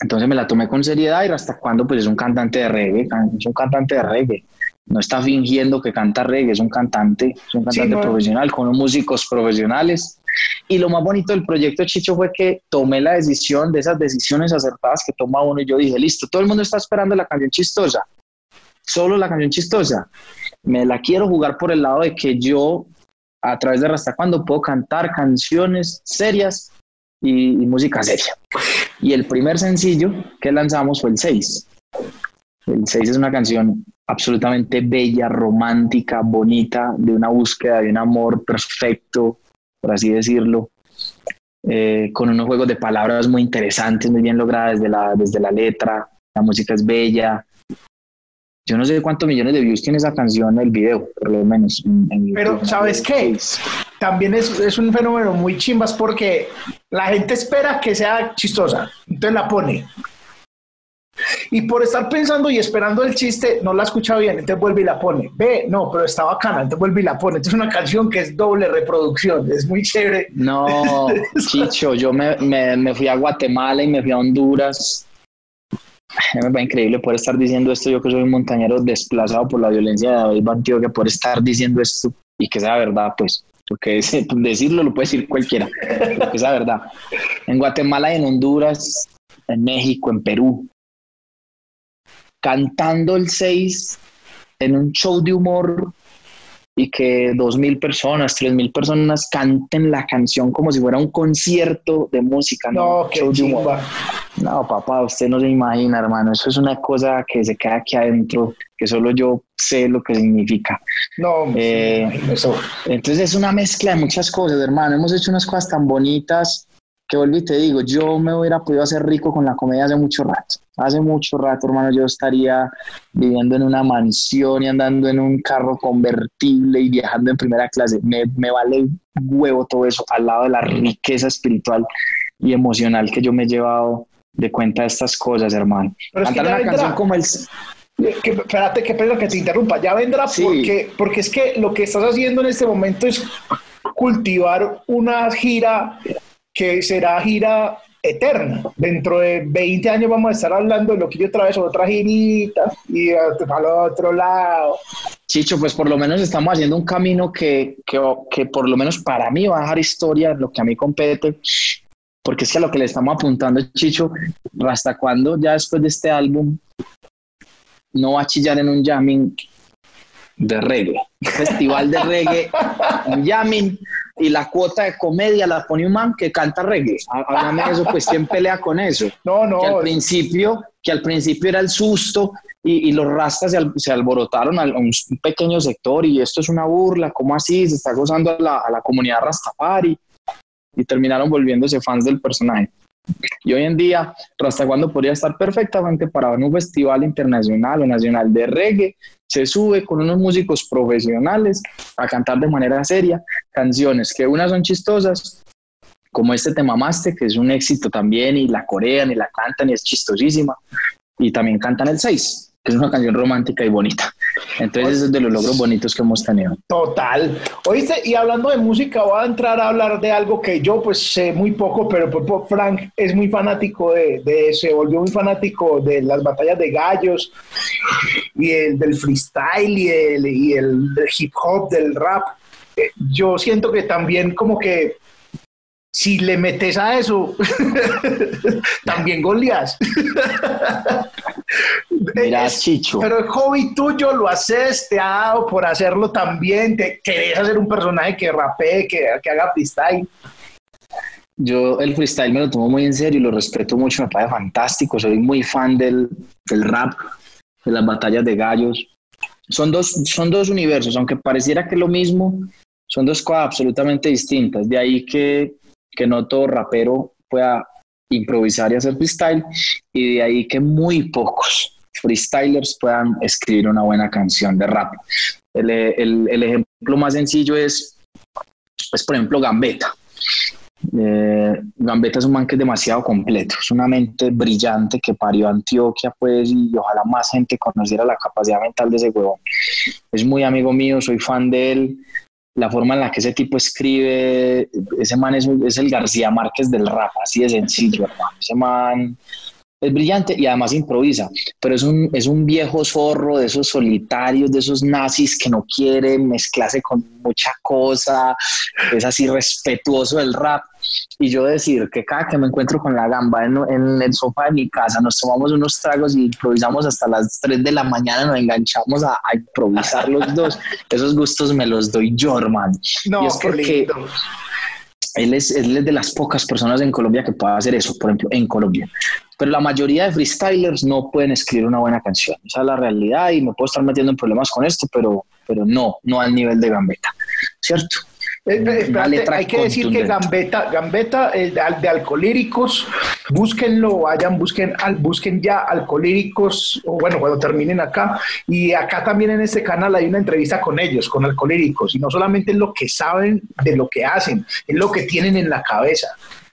Entonces me la tomé con seriedad y hasta cuando pues es un cantante de reggae, es un cantante de reggae. No está fingiendo que canta reggae, es un cantante, es un cantante profesional con músicos profesionales y lo más bonito del proyecto Chicho fue que tomé la decisión de esas decisiones acertadas que toma uno y yo dije, listo, todo el mundo está esperando la canción chistosa, solo la canción chistosa. Me la quiero jugar por el lado de que yo, a través de Rasta Cuando, puedo cantar canciones serias y, música seria. Y el primer sencillo que lanzamos fue el 6. El 6 es una canción absolutamente bella, romántica, bonita, de una búsqueda de un amor perfecto, por así decirlo, eh, con unos juegos de palabras muy interesantes, muy bien logradas desde la, desde la letra, la música es bella. Yo no sé cuántos millones de views tiene esa canción, el video, por lo menos. Pero, ¿sabes qué? También es, es un fenómeno muy chimbas porque la gente espera que sea chistosa, entonces la pone. Y por estar pensando y esperando el chiste, no la escucha bien, entonces vuelve y la pone. Ve, no, pero está bacana, entonces vuelve y la pone. Entonces es una canción que es doble reproducción, es muy chévere. No, (laughs) Chicho, yo me, me, fui a Guatemala y me fui a Honduras. Me va increíble poder estar diciendo esto, yo que soy un montañero desplazado por la violencia de David que por estar diciendo esto y que sea verdad, pues, porque (laughs) decirlo lo puede decir cualquiera, que sea verdad. En Guatemala en Honduras, en México, en Perú, cantando el 6 en un show de humor y que dos mil personas, tres mil personas canten la canción como si fuera un concierto de música. No, qué humor. No, papá, usted no se imagina, hermano. Eso es una cosa que se queda aquí adentro, que solo yo sé lo que significa. No, eh, eso. Entonces es una mezcla de muchas cosas, hermano. Hemos hecho unas cosas tan bonitas que vuelvo y te digo, yo me hubiera podido hacer rico con la comedia hace mucho rato. Hace mucho rato, hermano, yo estaría viviendo en una mansión y andando en un carro convertible y viajando en primera clase. Me, me vale huevo todo eso al lado de la riqueza espiritual y emocional que yo me he llevado de cuenta de estas cosas, hermano. Cantar una canción como el... Que, espérate, que pena que te interrumpa. Ya vendrá porque, porque es que lo que estás haciendo en este momento es cultivar una gira que será gira eterna. Dentro de 20 años vamos a estar hablando de lo que yo otra otra girita y el otro lado. Chicho, pues por lo menos estamos haciendo un camino que, que, que, por lo menos para mí va a dejar historia, lo que a mí compete, porque es que a lo que le estamos apuntando, Chicho, hasta cuándo ya después de este álbum no va a chillar en un jamming de reggae, festival de reggae, un jamming y la cuota de comedia la pone un man que canta reggae. Háblame de eso, pues quién pelea con eso. No, no. Que al principio, que al principio era el susto y, los rastas se, alborotaron a un pequeño sector y esto es una burla, ¿cómo así? Se está gozando a la, a la comunidad Rastafari y terminaron volviéndose fans del personaje. Y hoy en día, Rasta cuando podría estar perfectamente parado en un festival internacional o nacional de reggae, se sube con unos músicos profesionales a cantar de manera seria canciones que unas son chistosas, como este tema Maste, que es un éxito también, y la corean y la cantan y es chistosísima, y también cantan el 6, es una canción romántica y bonita. Entonces, es de los logros bonitos que hemos tenido. Total. Oíste, y hablando de música, voy a entrar a hablar de algo que yo, pues, sé muy poco, pero Frank es muy fanático de, de se volvió muy fanático de las batallas de gallos y el, del freestyle y el, y el hip hop, del rap. Eh, yo siento que también, como que si le metes a eso, (laughs) también goleas. (laughs) Mira, Chicho. Pero el hobby tuyo lo haces, te ha dado por hacerlo también, te querés hacer un personaje que rapee, que, que haga freestyle. Yo el freestyle me lo tomo muy en serio y lo respeto mucho, me parece fantástico, soy muy fan del, del rap, de las batallas de gallos. Son dos, son dos universos, aunque pareciera que es lo mismo, son dos cosas absolutamente distintas. De ahí que que no todo rapero pueda improvisar y hacer freestyle, y de ahí que muy pocos freestylers puedan escribir una buena canción de rap. El, el, ejemplo más sencillo es, pues, por ejemplo, Gambetta. Eh, Gambetta es un man que es demasiado completo, es una mente brillante que parió Antioquia, pues, y ojalá más gente conociera la capacidad mental de ese huevón. Es muy amigo mío, soy fan de él, la forma en la que ese tipo escribe, ese man es, es el García Márquez del rap, así de sencillo, hermano. Ese man es brillante y además improvisa, pero es un, es un viejo zorro de esos solitarios, de esos nazis que no quiere mezclarse con mucha cosa, es así respetuoso del rap. Y yo decir que cada que me encuentro con la gamba en, el sofá de mi casa, nos tomamos unos tragos y improvisamos hasta las 3 de la mañana, nos enganchamos a, improvisar los (laughs) dos. Esos gustos me los doy yo, hermano. No, y es porque él es, él es de las pocas personas en Colombia que puede hacer eso, por ejemplo, en Colombia pero la mayoría de freestylers no pueden escribir una buena canción. Esa es la realidad y me puedo estar metiendo en problemas con esto, pero, pero no, no al nivel de Gambetta, ¿cierto? Eh, hay que decir que Gambetta, Gambetta eh, de, Alcolíricos, búsquenlo, vayan, busquen, al, busquen ya Alcolíricos, o bueno, cuando terminen acá. Y acá también en este canal hay una entrevista con ellos, con Alcolíricos, y no solamente es lo que saben de lo que hacen, es lo que tienen en la cabeza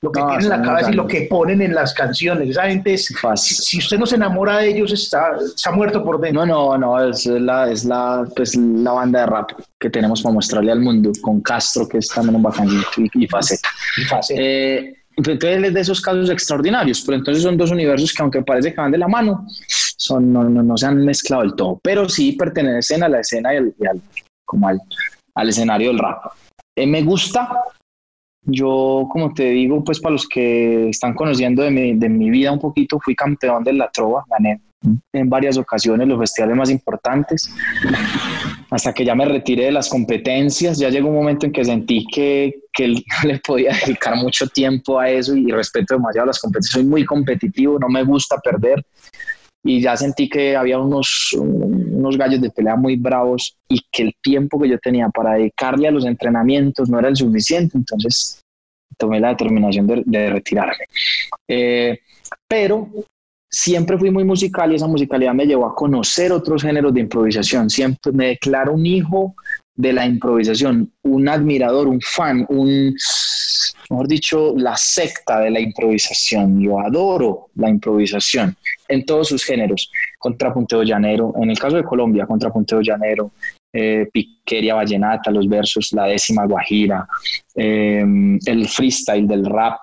lo que tienen en la cabeza y lo que ponen en las canciones. Esa gente es, si, usted no se enamora de ellos, está, está muerto por dentro. No, no, no, es la, es la, pues, la banda de rap que tenemos para mostrarle al mundo, con Castro, que es también un bacanito, y, Faceta. Y faceta. Eh, entonces es de esos casos extraordinarios, pero entonces son dos universos que aunque parece que van de la mano, son, no, no, no se han mezclado del todo, pero sí pertenecen a la escena y al, como al, al escenario del rap. Eh, me gusta yo, como te digo, pues para los que están conociendo de mi, de mi vida un poquito, fui campeón de la trova, gané en varias ocasiones los festivales más importantes, hasta que ya me retiré de las competencias, ya llegó un momento en que sentí que, que (laughs) le podía dedicar mucho tiempo a eso y respeto demasiado las competencias, soy muy competitivo, no me gusta perder, y ya sentí que había unos, unos gallos de pelea muy bravos y que el tiempo que yo tenía para dedicarle a los entrenamientos no era el suficiente, entonces tomé la determinación de, retirarme. Eh, pero siempre fui muy musical y esa musicalidad me llevó a conocer otros géneros de improvisación. Siempre me declaro un hijo de la improvisación, un admirador, un fan, un, mejor dicho, la secta de la improvisación. Yo adoro la improvisación en todos sus géneros. Contrapunteo llanero, en el caso de Colombia, contrapunteo llanero, eh, piquería vallenata, los versos, la décima guajira, em, el freestyle del rap,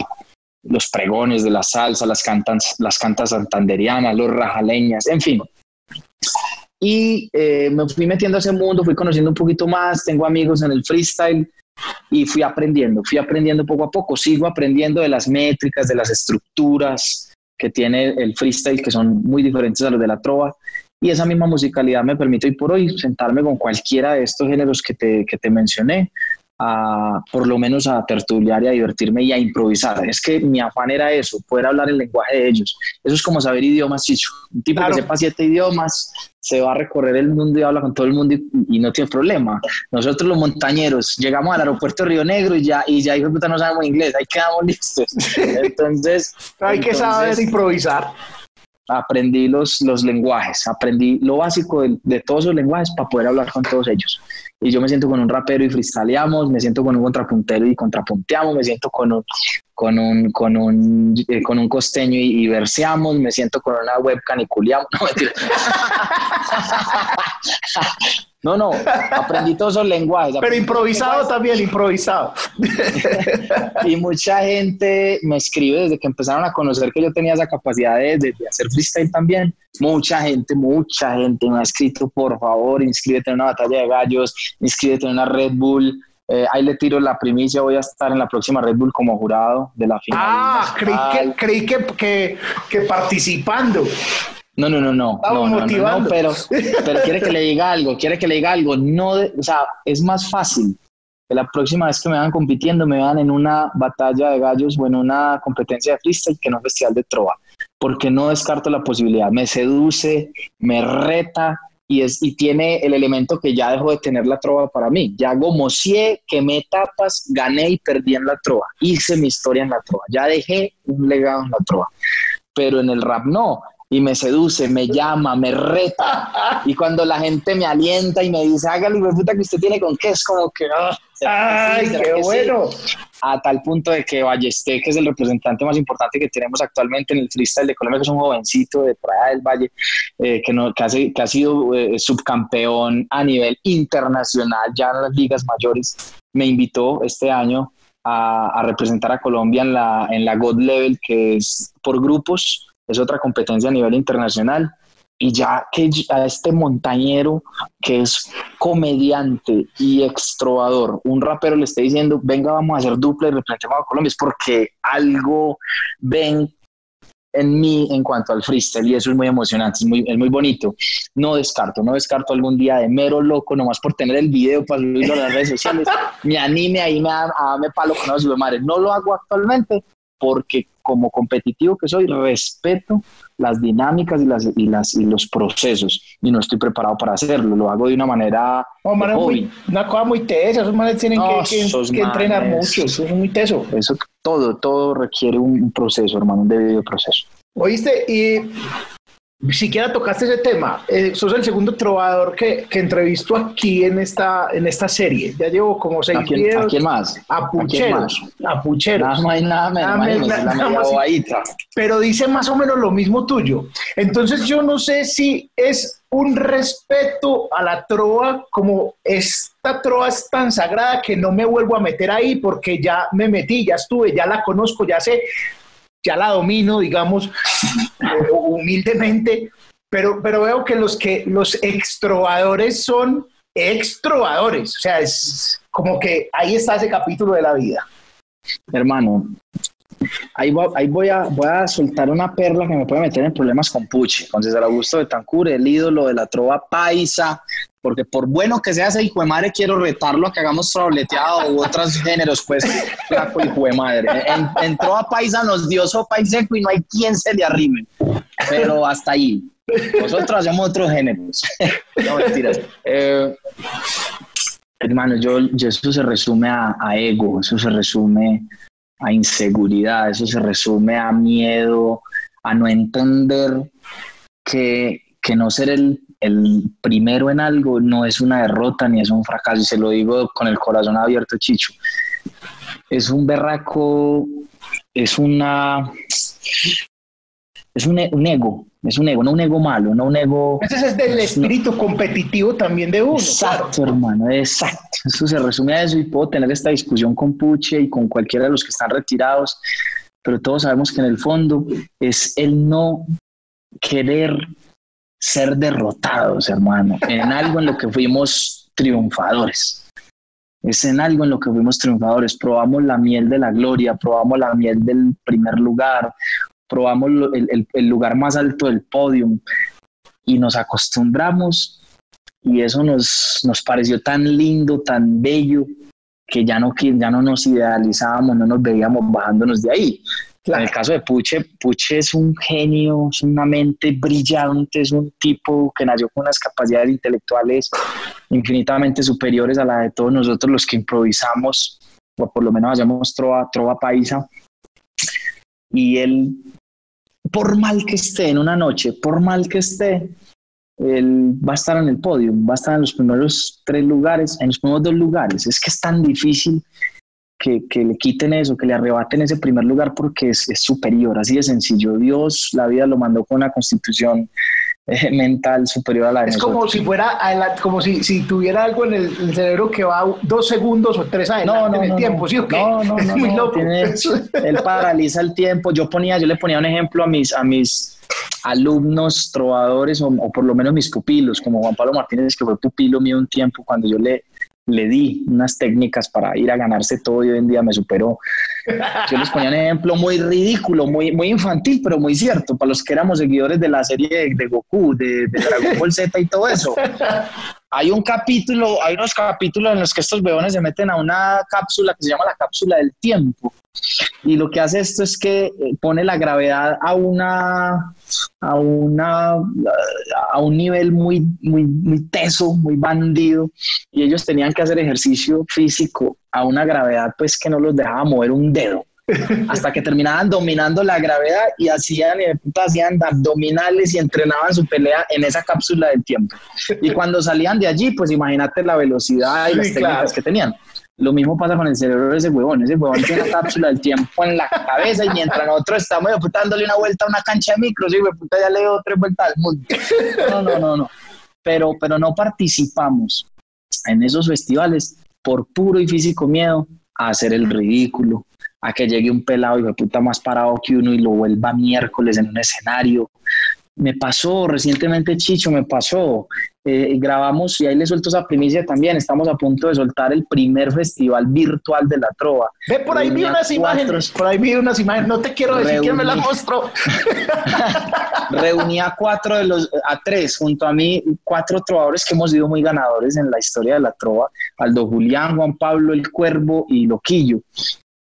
los pregones de la salsa, las cantas, las cantas santanderianas, los rajaleñas, en fin. y eh, me fui metiendo a ese mundo, fui conociendo un poquito más, tengo amigos en el freestyle y fui aprendiendo, fui aprendiendo poco a poco, sigo aprendiendo de las métricas, de las estructuras que tiene el freestyle, que son muy diferentes a los de la trova. Y esa misma musicalidad me permite hoy por hoy sentarme con cualquiera de estos géneros que te, que te mencioné, por lo menos a tertuliar y a divertirme y a improvisar. Es que mi afán era eso, poder hablar el lenguaje de ellos. Eso es como saber idiomas, Chicho. Un tipo que sepa siete idiomas se va a recorrer el mundo y habla con todo el mundo y, no tiene problema. Nosotros los montañeros llegamos al aeropuerto de Río Negro y ya, y ya, hijo puta, no sabemos inglés, ahí quedamos listos. (laughs) Entonces... Hay que saber improvisar aprendí los, los lenguajes, aprendí lo básico de, de, todos los lenguajes para poder hablar con todos ellos y yo me siento con un rapero y freestyleamos, me siento con un contrapuntero y contrapunteamos, me siento con un, con un, con un, eh, con un costeño y, verseamos, me siento con una webcam y culiamos. (laughs) No, (laughs) no, aprendí todos esos lenguajes. Pero improvisado también, improvisado. (laughs) y mucha gente me escribe desde que empezaron a conocer que yo tenía esa capacidad de, de, hacer freestyle también. Mucha gente, mucha gente me ha escrito, por favor, inscríbete en una batalla de gallos, inscríbete en una Red Bull. Eh, ahí le tiro la primicia, voy a estar en la próxima Red Bull como jurado de la final. Ah, creí, que, creí que, que, que participando. No, no, no, no. no, no, no, pero, pero quiere que le diga algo, quiere que le diga algo. No, o sea, es más fácil que la próxima vez que me van compitiendo me vean en una batalla de gallos o en una competencia de freestyle que en un festival de trova, porque no descarto la posibilidad. Me seduce, me reta y, es, y tiene el elemento que ya dejó de tener la trova para mí. Ya gomocié, quemé tapas, gané y perdí en la trova. Hice mi historia en la trova. Ya dejé un legado en la trova pero en el rap no y me seduce, me llama, me reta. (laughs) Y cuando la gente me alienta y me dice, hágale, puta que usted tiene con qué, es como que, ah, ¡ay, qué bueno! A tal punto de que Ballesté, que es el representante más importante que tenemos actualmente en el freestyle de Colombia, que es un jovencito de por allá del Valle, eh, que, no, que, ha, sido eh, subcampeón a nivel internacional, ya en las ligas mayores, me invitó este año a, a representar a Colombia en la, en la God Level, que es por grupos es otra competencia a nivel internacional. Y ya que a este montañero que es comediante y extrovador, un rapero le esté diciendo, venga, vamos a hacer dupla y representemos a Colombia, es porque algo ven en mí en cuanto al freestyle y eso es muy emocionante, es muy, es muy bonito. No descarto, no descarto algún día de mero loco, nomás por tener el video para subirlo a las redes sociales, (laughs) me anime ahí, me, me palo con los madre. No lo hago actualmente, porque como competitivo que soy, respeto las dinámicas y, las, y, las, y los procesos y no estoy preparado para hacerlo, lo hago de una manera... una cosa muy tesa, esos manes tienen que, entrenar mucho, eso es muy teso. Eso todo, todo requiere un proceso, hermano, un debido proceso. Oíste, y siquiera tocaste ese tema. Eh, sos el segundo trovador que, que entrevisto aquí en esta, en esta serie. Ya llevo como seis ¿A quién, videos. ¿A quién más? A Pucheros. A, Pucheros. Nada más, nada menos. Nada nada pero dice más o menos lo mismo tuyo. Entonces yo no sé si es un respeto a la trova como esta trova es tan sagrada que no me vuelvo a meter ahí porque ya me metí, ya estuve, ya la conozco, ya sé ya la domino, digamos, eh, humildemente, pero, pero veo que los que los extrovadores son extrovadores, o sea, es como que ahí está ese capítulo de la vida. Hermano, ahí, voy, a, soltar una perla que me puede meter en problemas con Puche, con César Augusto de Tancur, el ídolo de la trova paisa, porque por bueno que sea ese hijo de madre, quiero retarlo a que hagamos trableteado u otros (laughs) géneros, pues, flaco hijo de madre. entró a Paisa, nos dio sopa y seco y no hay quien se le arrime. Pero hasta ahí. Nosotros hacemos otros géneros. (laughs) no, mentiras. Eh, hermano, yo, eso se resume a ego, eso se resume a inseguridad, eso se resume a miedo, a no entender que, que no ser el el primero en algo no es una derrota ni es un fracaso, y se lo digo con el corazón abierto, Chicho. Es un berraco, es una. Es un, ego, es un ego, no un ego malo, no un ego. Ese es del espíritu competitivo también de uno. Exacto, hermano, exacto. Eso se resume a eso y puedo tener esta discusión con Puche y con cualquiera de los que están retirados, pero todos sabemos que en el fondo es el no querer ser derrotados, hermano, en algo en lo que fuimos triunfadores. Es en algo en lo que fuimos triunfadores. Probamos la miel de la gloria, probamos la miel del primer lugar, probamos el, el lugar más alto del podium y nos acostumbramos y eso nos, nos pareció tan lindo, tan bello, que ya no, ya no nos idealizábamos, no nos veíamos bajándonos de ahí. En el caso de Puche, Puche es un genio, es una mente brillante, es un tipo que nació con unas capacidades intelectuales infinitamente superiores a la de todos nosotros los que improvisamos, o por lo menos hacemos trova, trova paisa. Y él, por mal que esté en una noche, por mal que esté, él va a estar en el podio, va a estar en los primeros tres lugares, en los primeros dos lugares. Es que es tan difícil que, le quiten eso, que le arrebaten ese primer lugar porque es, es, superior, así de sencillo. Dios la vida lo mandó con una constitución mental superior a la de Es como si fuera, como si, si tuviera algo en el, cerebro que va dos segundos o tres adelante no, no, en el tiempo, ¿sí o qué? No, no, no, muy loco. él paraliza el tiempo. Yo ponía, yo le ponía un ejemplo a mis, a mis alumnos trovadores o, por lo menos mis pupilos, como Juan Pablo Martínez, que fue pupilo mío un tiempo cuando yo le, le di unas técnicas para ir a ganarse todo y hoy en día me superó. Yo les ponía un ejemplo muy ridículo, muy, muy infantil, pero muy cierto, para los que éramos seguidores de la serie de, Goku, de, de Dragon Ball Z y todo eso. Hay un capítulo, hay unos capítulos en los que estos beones se meten a una cápsula que se llama la cápsula del tiempo y lo que hace esto es que eh, pone la gravedad a una a una a un nivel muy muy muy teso, muy bandido y ellos tenían que hacer ejercicio físico a una gravedad pues que no los dejaba mover un dedo hasta que terminaban dominando la gravedad y hacían, hacían abdominales y entrenaban su pelea en esa cápsula del tiempo. Y cuando salían de allí, pues imagínate la velocidad y las técnicas que tenían. Lo mismo pasa con el cerebro de ese huevón. Ese huevón tiene una cápsula del tiempo en la cabeza y mientras nosotros estamos dándole una vuelta a una cancha de micros, y puta, ya le dio tres vueltas al mundo. No, no, no, no. Pero, pero no participamos en esos festivales por puro y físico miedo a hacer el ridículo, a que llegue un pelado y puta más parado que uno y lo vuelva miércoles en un escenario. Me pasó recientemente, Chicho, me pasó. Eh, grabamos, y ahí le suelto esa primicia también, estamos a punto de soltar el primer festival virtual de la trova. Ve, por ahí vi unas imágenes, por ahí vi unas imágenes, no te quiero decir quién me las mostró. (laughs) Reuní a cuatro de los, a tres, junto a mí, cuatro trovadores que hemos sido muy ganadores en la historia de la trova, Aldo Julián, Juan Pablo el Cuervo y Loquillo.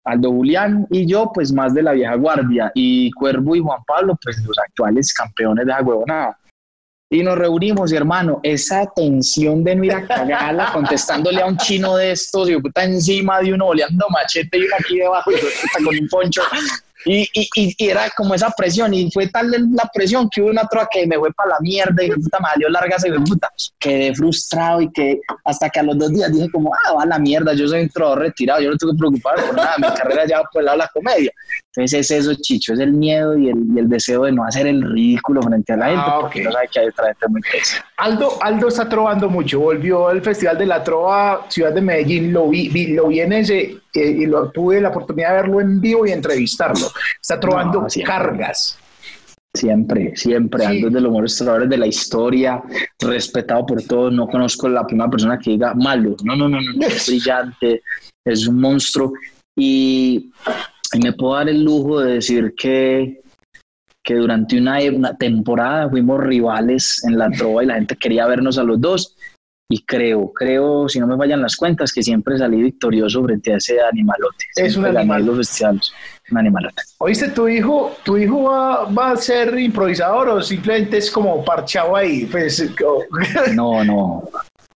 Aldo Julián y yo, pues más de la vieja guardia, y Cuervo y Juan Pablo, pues los actuales campeones de la huevonada. Y nos reunimos, y hermano, esa tensión de no ir contestándole a un chino de estos, y puta encima de uno oleando machete y uno aquí debajo, y con un poncho, y, y, y, era como esa presión, y fue tal la presión que hubo una otra que me fue para la mierda, y puta, me salió larga esa puta. Quedé frustrado y que hasta que a los dos días dije como, ah, va a la mierda, yo soy un trovador retirado, yo no tengo que preocupar por nada, mi carrera ya por el lado de la comedia. Entonces es eso, Chicho, es el miedo y el, y el deseo de no hacer el ridículo frente a la gente, ah, porque no sabe que hay otra gente muy pesa. Aldo, Aldo está trovando mucho, volvió al Festival de la Trova, Ciudad de Medellín, lo vi, vi lo vi en ese y lo, tuve la oportunidad de verlo en vivo y entrevistarlo. Está trovando cargas. Siempre, siempre, sí. de los mejores trovadores de la historia, respetado por todos. No conozco la primera persona que diga malo. No, no, no, no, es (laughs) brillante, es un monstruo. Y, me puedo dar el lujo de decir que, que durante una, una temporada fuimos rivales en la trova y la gente quería vernos a los dos y creo, creo, si no me fallan las cuentas, que siempre salí victorioso frente a ese animalote. Es un animal. Los festivales, un animalote. ¿Oíste, tu hijo, tu hijo va, a ser improvisador o simplemente es como parchado ahí? Pues, (laughs) no, no.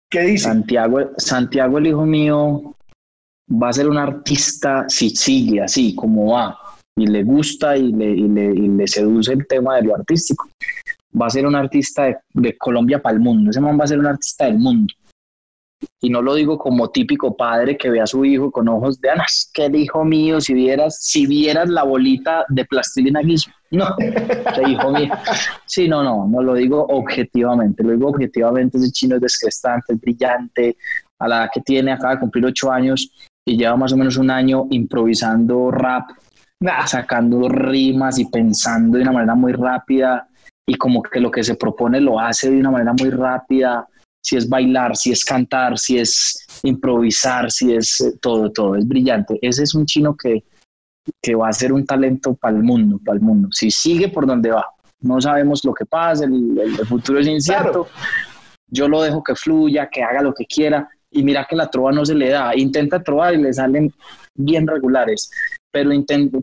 ¿Qué dice? Santiago, Santiago, el hijo mío, va a ser un artista si sigue así, como va, y le gusta y le, y le, y le seduce el tema de lo artístico va a ser un artista de, Colombia para el mundo, ese man va a ser un artista del mundo. Y no lo digo como típico padre que ve a su hijo con ojos de anas, que el hijo mío, si vieras, si vieras la bolita de plastilina guiso. No, que hijo mío. Sí, no, no, no lo digo objetivamente, lo digo objetivamente, ese chino es descrestante, es brillante, a la que tiene, acaba de cumplir ocho años y lleva más o menos un año improvisando rap, sacando rimas y pensando de una manera muy rápida y como que lo que se propone lo hace de una manera muy rápida, si es bailar, si es cantar, si es improvisar, si es eh, todo, todo, es brillante. Ese es un chino que, que va a ser un talento para el mundo, para el mundo. Si sigue por donde va, no sabemos lo que pasa, el, el, futuro es incierto. Yo lo dejo que fluya, que haga lo que quiera y mira que la trova no se le da. Intenta trobar y le salen bien regulares, pero,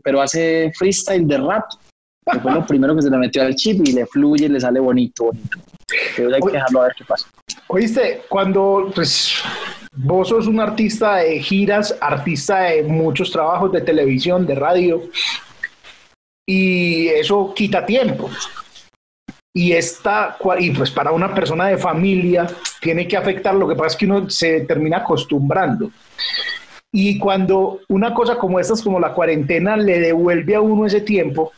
pero hace freestyle de rap que fue lo (laughs) primero que se le metió al chip y le fluye, le sale bonito, bonito. Hay que dejarlo a ver qué pasa. Oíste, cuando pues vos sos un artista de giras, artista de muchos trabajos de televisión, de radio, y eso quita tiempo. Y esta, y pues para una persona de familia tiene que afectar, lo que pasa es que uno se termina acostumbrando. Y cuando una cosa como esta, como la cuarentena, le devuelve a uno ese tiempo,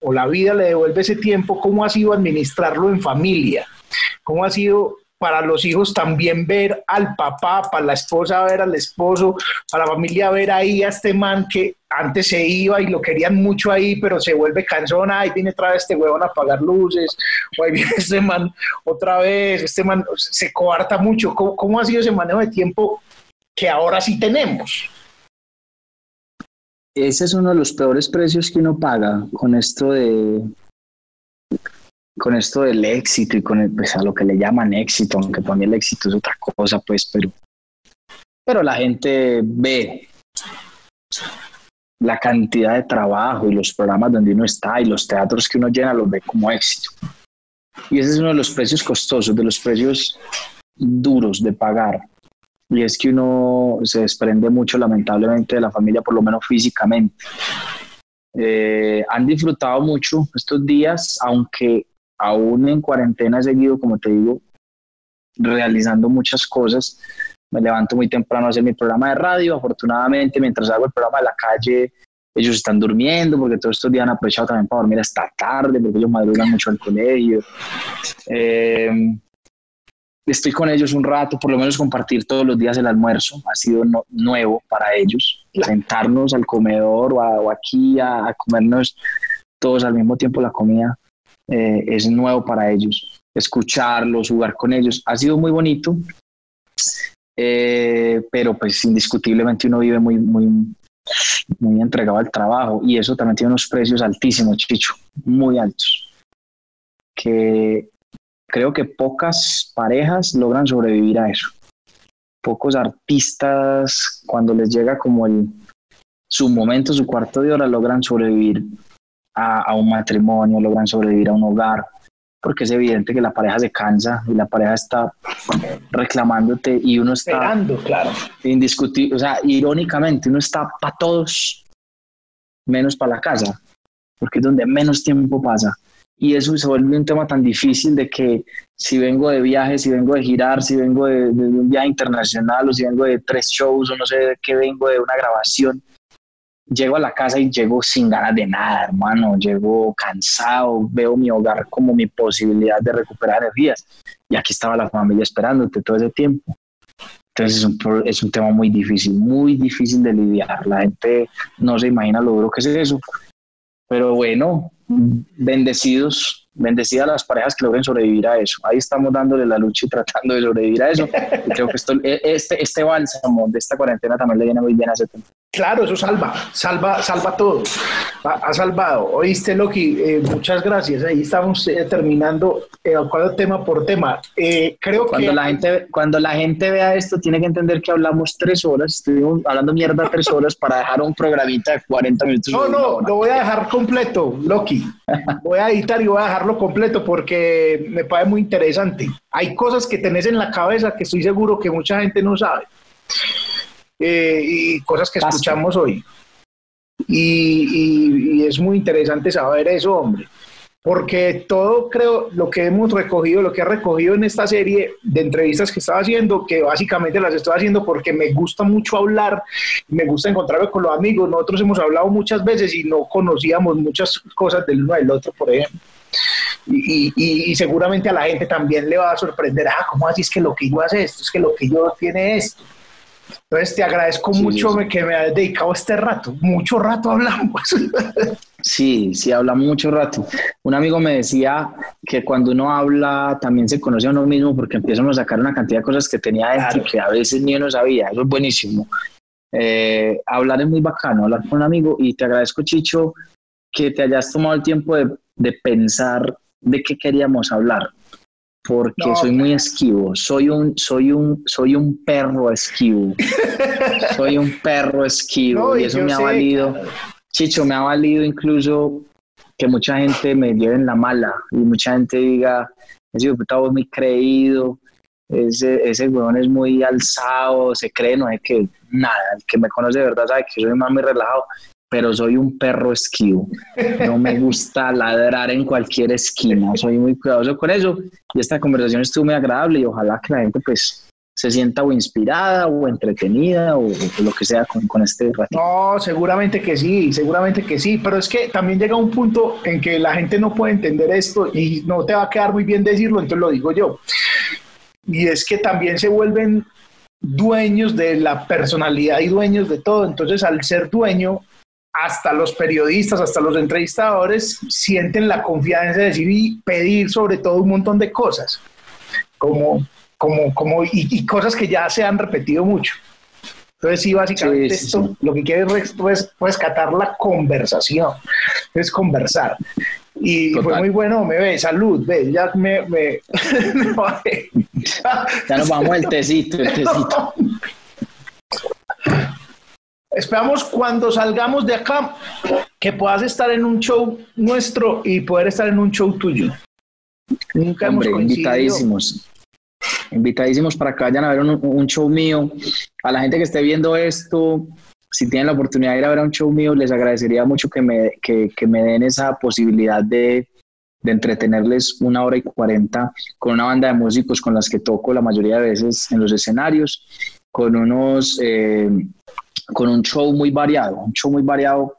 o la vida le devuelve ese tiempo, ¿cómo ha sido administrarlo en familia? ¿Cómo ha sido para los hijos también ver al papá, para la esposa ver al esposo, para la familia ver ahí a este man que antes se iba y lo querían mucho ahí, pero se vuelve cansón, ahí viene otra vez este huevón a apagar luces, o ahí viene (laughs) este man otra vez, este man se coarta mucho. ¿Cómo, cómo ha sido ese manejo de tiempo que ahora sí tenemos? ese es uno de los peores precios que uno paga con esto de con esto del éxito y con el, pues, a lo que le llaman éxito, aunque para mí el éxito es otra cosa, pues, pero, pero la gente ve la cantidad de trabajo y los programas donde uno está y los teatros que uno llena los ve como éxito. Y ese es uno de los precios costosos, de los precios duros de pagar y es que uno se desprende mucho lamentablemente de la familia, por lo menos físicamente. Eh, han disfrutado mucho estos días, aunque aún en cuarentena he seguido, como te digo, realizando muchas cosas. Me levanto muy temprano a hacer mi programa de radio. Afortunadamente, mientras hago el programa de la calle, ellos están durmiendo porque todos estos días han aprovechado también para dormir hasta tarde, porque ellos madrugan mucho al colegio. Eh, estoy con ellos un rato, por lo menos compartir todos los días el almuerzo, ha sido nuevo para ellos, sentarnos al comedor o, aquí a, comernos todos al mismo tiempo la comida eh, es nuevo para ellos, escucharlos, jugar con ellos, ha sido muy bonito, eh, pero pues indiscutiblemente uno vive muy, muy, muy entregado al trabajo y eso también tiene unos precios altísimos, Chicho, muy altos, que creo que pocas parejas logran sobrevivir a eso. Pocos artistas, cuando les llega como el, su momento, su cuarto de hora, logran sobrevivir a, un matrimonio, logran sobrevivir a un hogar, porque es evidente que la pareja se cansa y la pareja está reclamándote y uno está... Esperando, claro. Indiscutible, o sea, irónicamente, uno está para todos, menos para la casa, porque es donde menos tiempo pasa y eso se vuelve un tema tan difícil de que si vengo de viaje, si vengo de girar, si vengo de, un viaje internacional o si vengo de tres shows o no sé de qué vengo de una grabación, llego a la casa y llego sin ganas de nada, hermano, llego cansado, veo mi hogar como mi posibilidad de recuperar energías y aquí estaba la familia esperándote todo ese tiempo. Entonces es un, es un tema muy difícil, muy difícil de lidiar. La gente no se imagina lo duro que es eso. Pero bueno, bendecidos, bendecidas las parejas que logren sobrevivir a eso. Ahí estamos dándole la lucha y tratando de sobrevivir a eso. Y creo que esto, e, este, este bálsamo de esta cuarentena también le viene muy bien a ese tema. Claro, eso salva, salva, salva todo. Ha, salvado. Oíste, Loki, eh, muchas gracias. Ahí estamos eh, terminando eh, tema por tema. Eh, creo cuando que... La gente, cuando la gente vea esto, tiene que entender que hablamos tres horas, estuvimos hablando mierda tres horas para dejar un programita de 40 minutos. No, no, lo voy a dejar completo, Loki. Voy a editar y voy a dejarlo completo porque me parece muy interesante. Hay cosas que tenés en la cabeza que estoy seguro que mucha gente no sabe. Eh, y cosas que escuchamos hoy. Y, es muy interesante saber eso, hombre. Porque todo, creo, lo que hemos recogido, lo que ha recogido en esta serie de entrevistas que estaba haciendo, que básicamente las estoy haciendo porque me gusta mucho hablar, me gusta encontrarme con los amigos. Nosotros hemos hablado muchas veces y no conocíamos muchas cosas del uno del otro, por ejemplo. Y, y, seguramente a la gente también le va a sorprender, ah, ¿cómo así es que lo que yo hace esto? Es que lo que yo tiene esto. Entonces te agradezco mucho que me hayas dedicado este rato. Mucho rato hablamos. (laughs) Sí, sí, hablamos mucho rato. Un amigo me decía que cuando uno habla también se conoce a uno mismo porque empiezan a sacar una cantidad de cosas que tenía dentro y que a veces ni uno sabía. Eso es buenísimo. Eh, hablar es muy bacano, hablar con un amigo y te agradezco, Chicho, que te hayas tomado el tiempo de, de pensar de qué queríamos hablar porque soy muy esquivo, soy un, soy un, soy un perro esquivo, (laughs) soy un perro esquivo y eso me ha valido, Chicho, me ha valido incluso que mucha gente me lleve en la mala y mucha gente diga, ese diputado es muy creído, ese, ese weón es muy alzado, se cree, no es que nada, el que me conoce de verdad sabe que soy más muy relajado pero soy un perro esquivo. No me gusta ladrar en cualquier esquina. Soy muy cuidadoso con eso. Y esta conversación estuvo muy agradable y ojalá que la gente pues se sienta o inspirada o entretenida o, lo que sea con, con este ratito. No, seguramente que sí, seguramente que sí, pero es que también llega un punto en que la gente no puede entender esto y no te va a quedar muy bien decirlo, entonces lo digo yo. Y es que también se vuelven dueños de la personalidad y dueños de todo, entonces al ser dueño hasta los periodistas, hasta los entrevistadores sienten la confianza de decir y pedir sobre todo un montón de cosas, como, como, como, y, cosas que ya se han repetido mucho. Entonces, sí, básicamente esto lo que quiere es rescatar la conversación, es conversar. Y fue muy bueno, me ve, salud, ve, ya me, me, (laughs) ya nos vamos el tecito, el (laughs) tecito. Esperamos cuando salgamos de acá que puedas estar en un show nuestro y poder estar en un show tuyo. Nunca hemos invitadísimos. Invitadísimos para que vayan a ver un, show mío. A la gente que esté viendo esto, si tienen la oportunidad de ir a ver un show mío, les agradecería mucho que me, que, me den esa posibilidad de, de entretenerles una hora y cuarenta con una banda de músicos con las que toco la mayoría de veces en los escenarios, con unos eh, con un show muy variado, un show muy variado.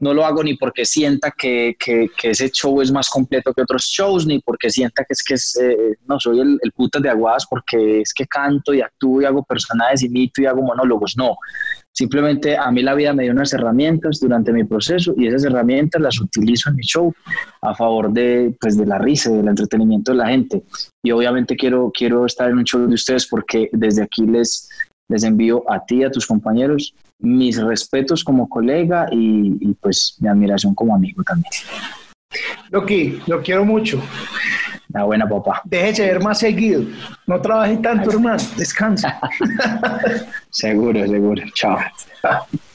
No lo hago ni porque sienta que, que, ese show es más completo que otros shows, ni porque sienta que es que es, eh, no soy el, el putas de aguadas porque es que canto y actúo y hago personajes, imito y hago monólogos. No, simplemente a mí la vida me dio unas herramientas durante mi proceso y esas herramientas las utilizo en mi show a favor de, pues, de la risa, del entretenimiento de la gente. Y obviamente quiero, quiero estar en un show de ustedes porque desde aquí les, les envío a ti y a tus compañeros mis respetos como colega y, pues mi admiración como amigo también. Loki, lo quiero mucho. La buena papá. Déjese ver más seguido. No trabaje tanto, hermano. Descansa. (laughs) seguro, seguro. Chao. (laughs)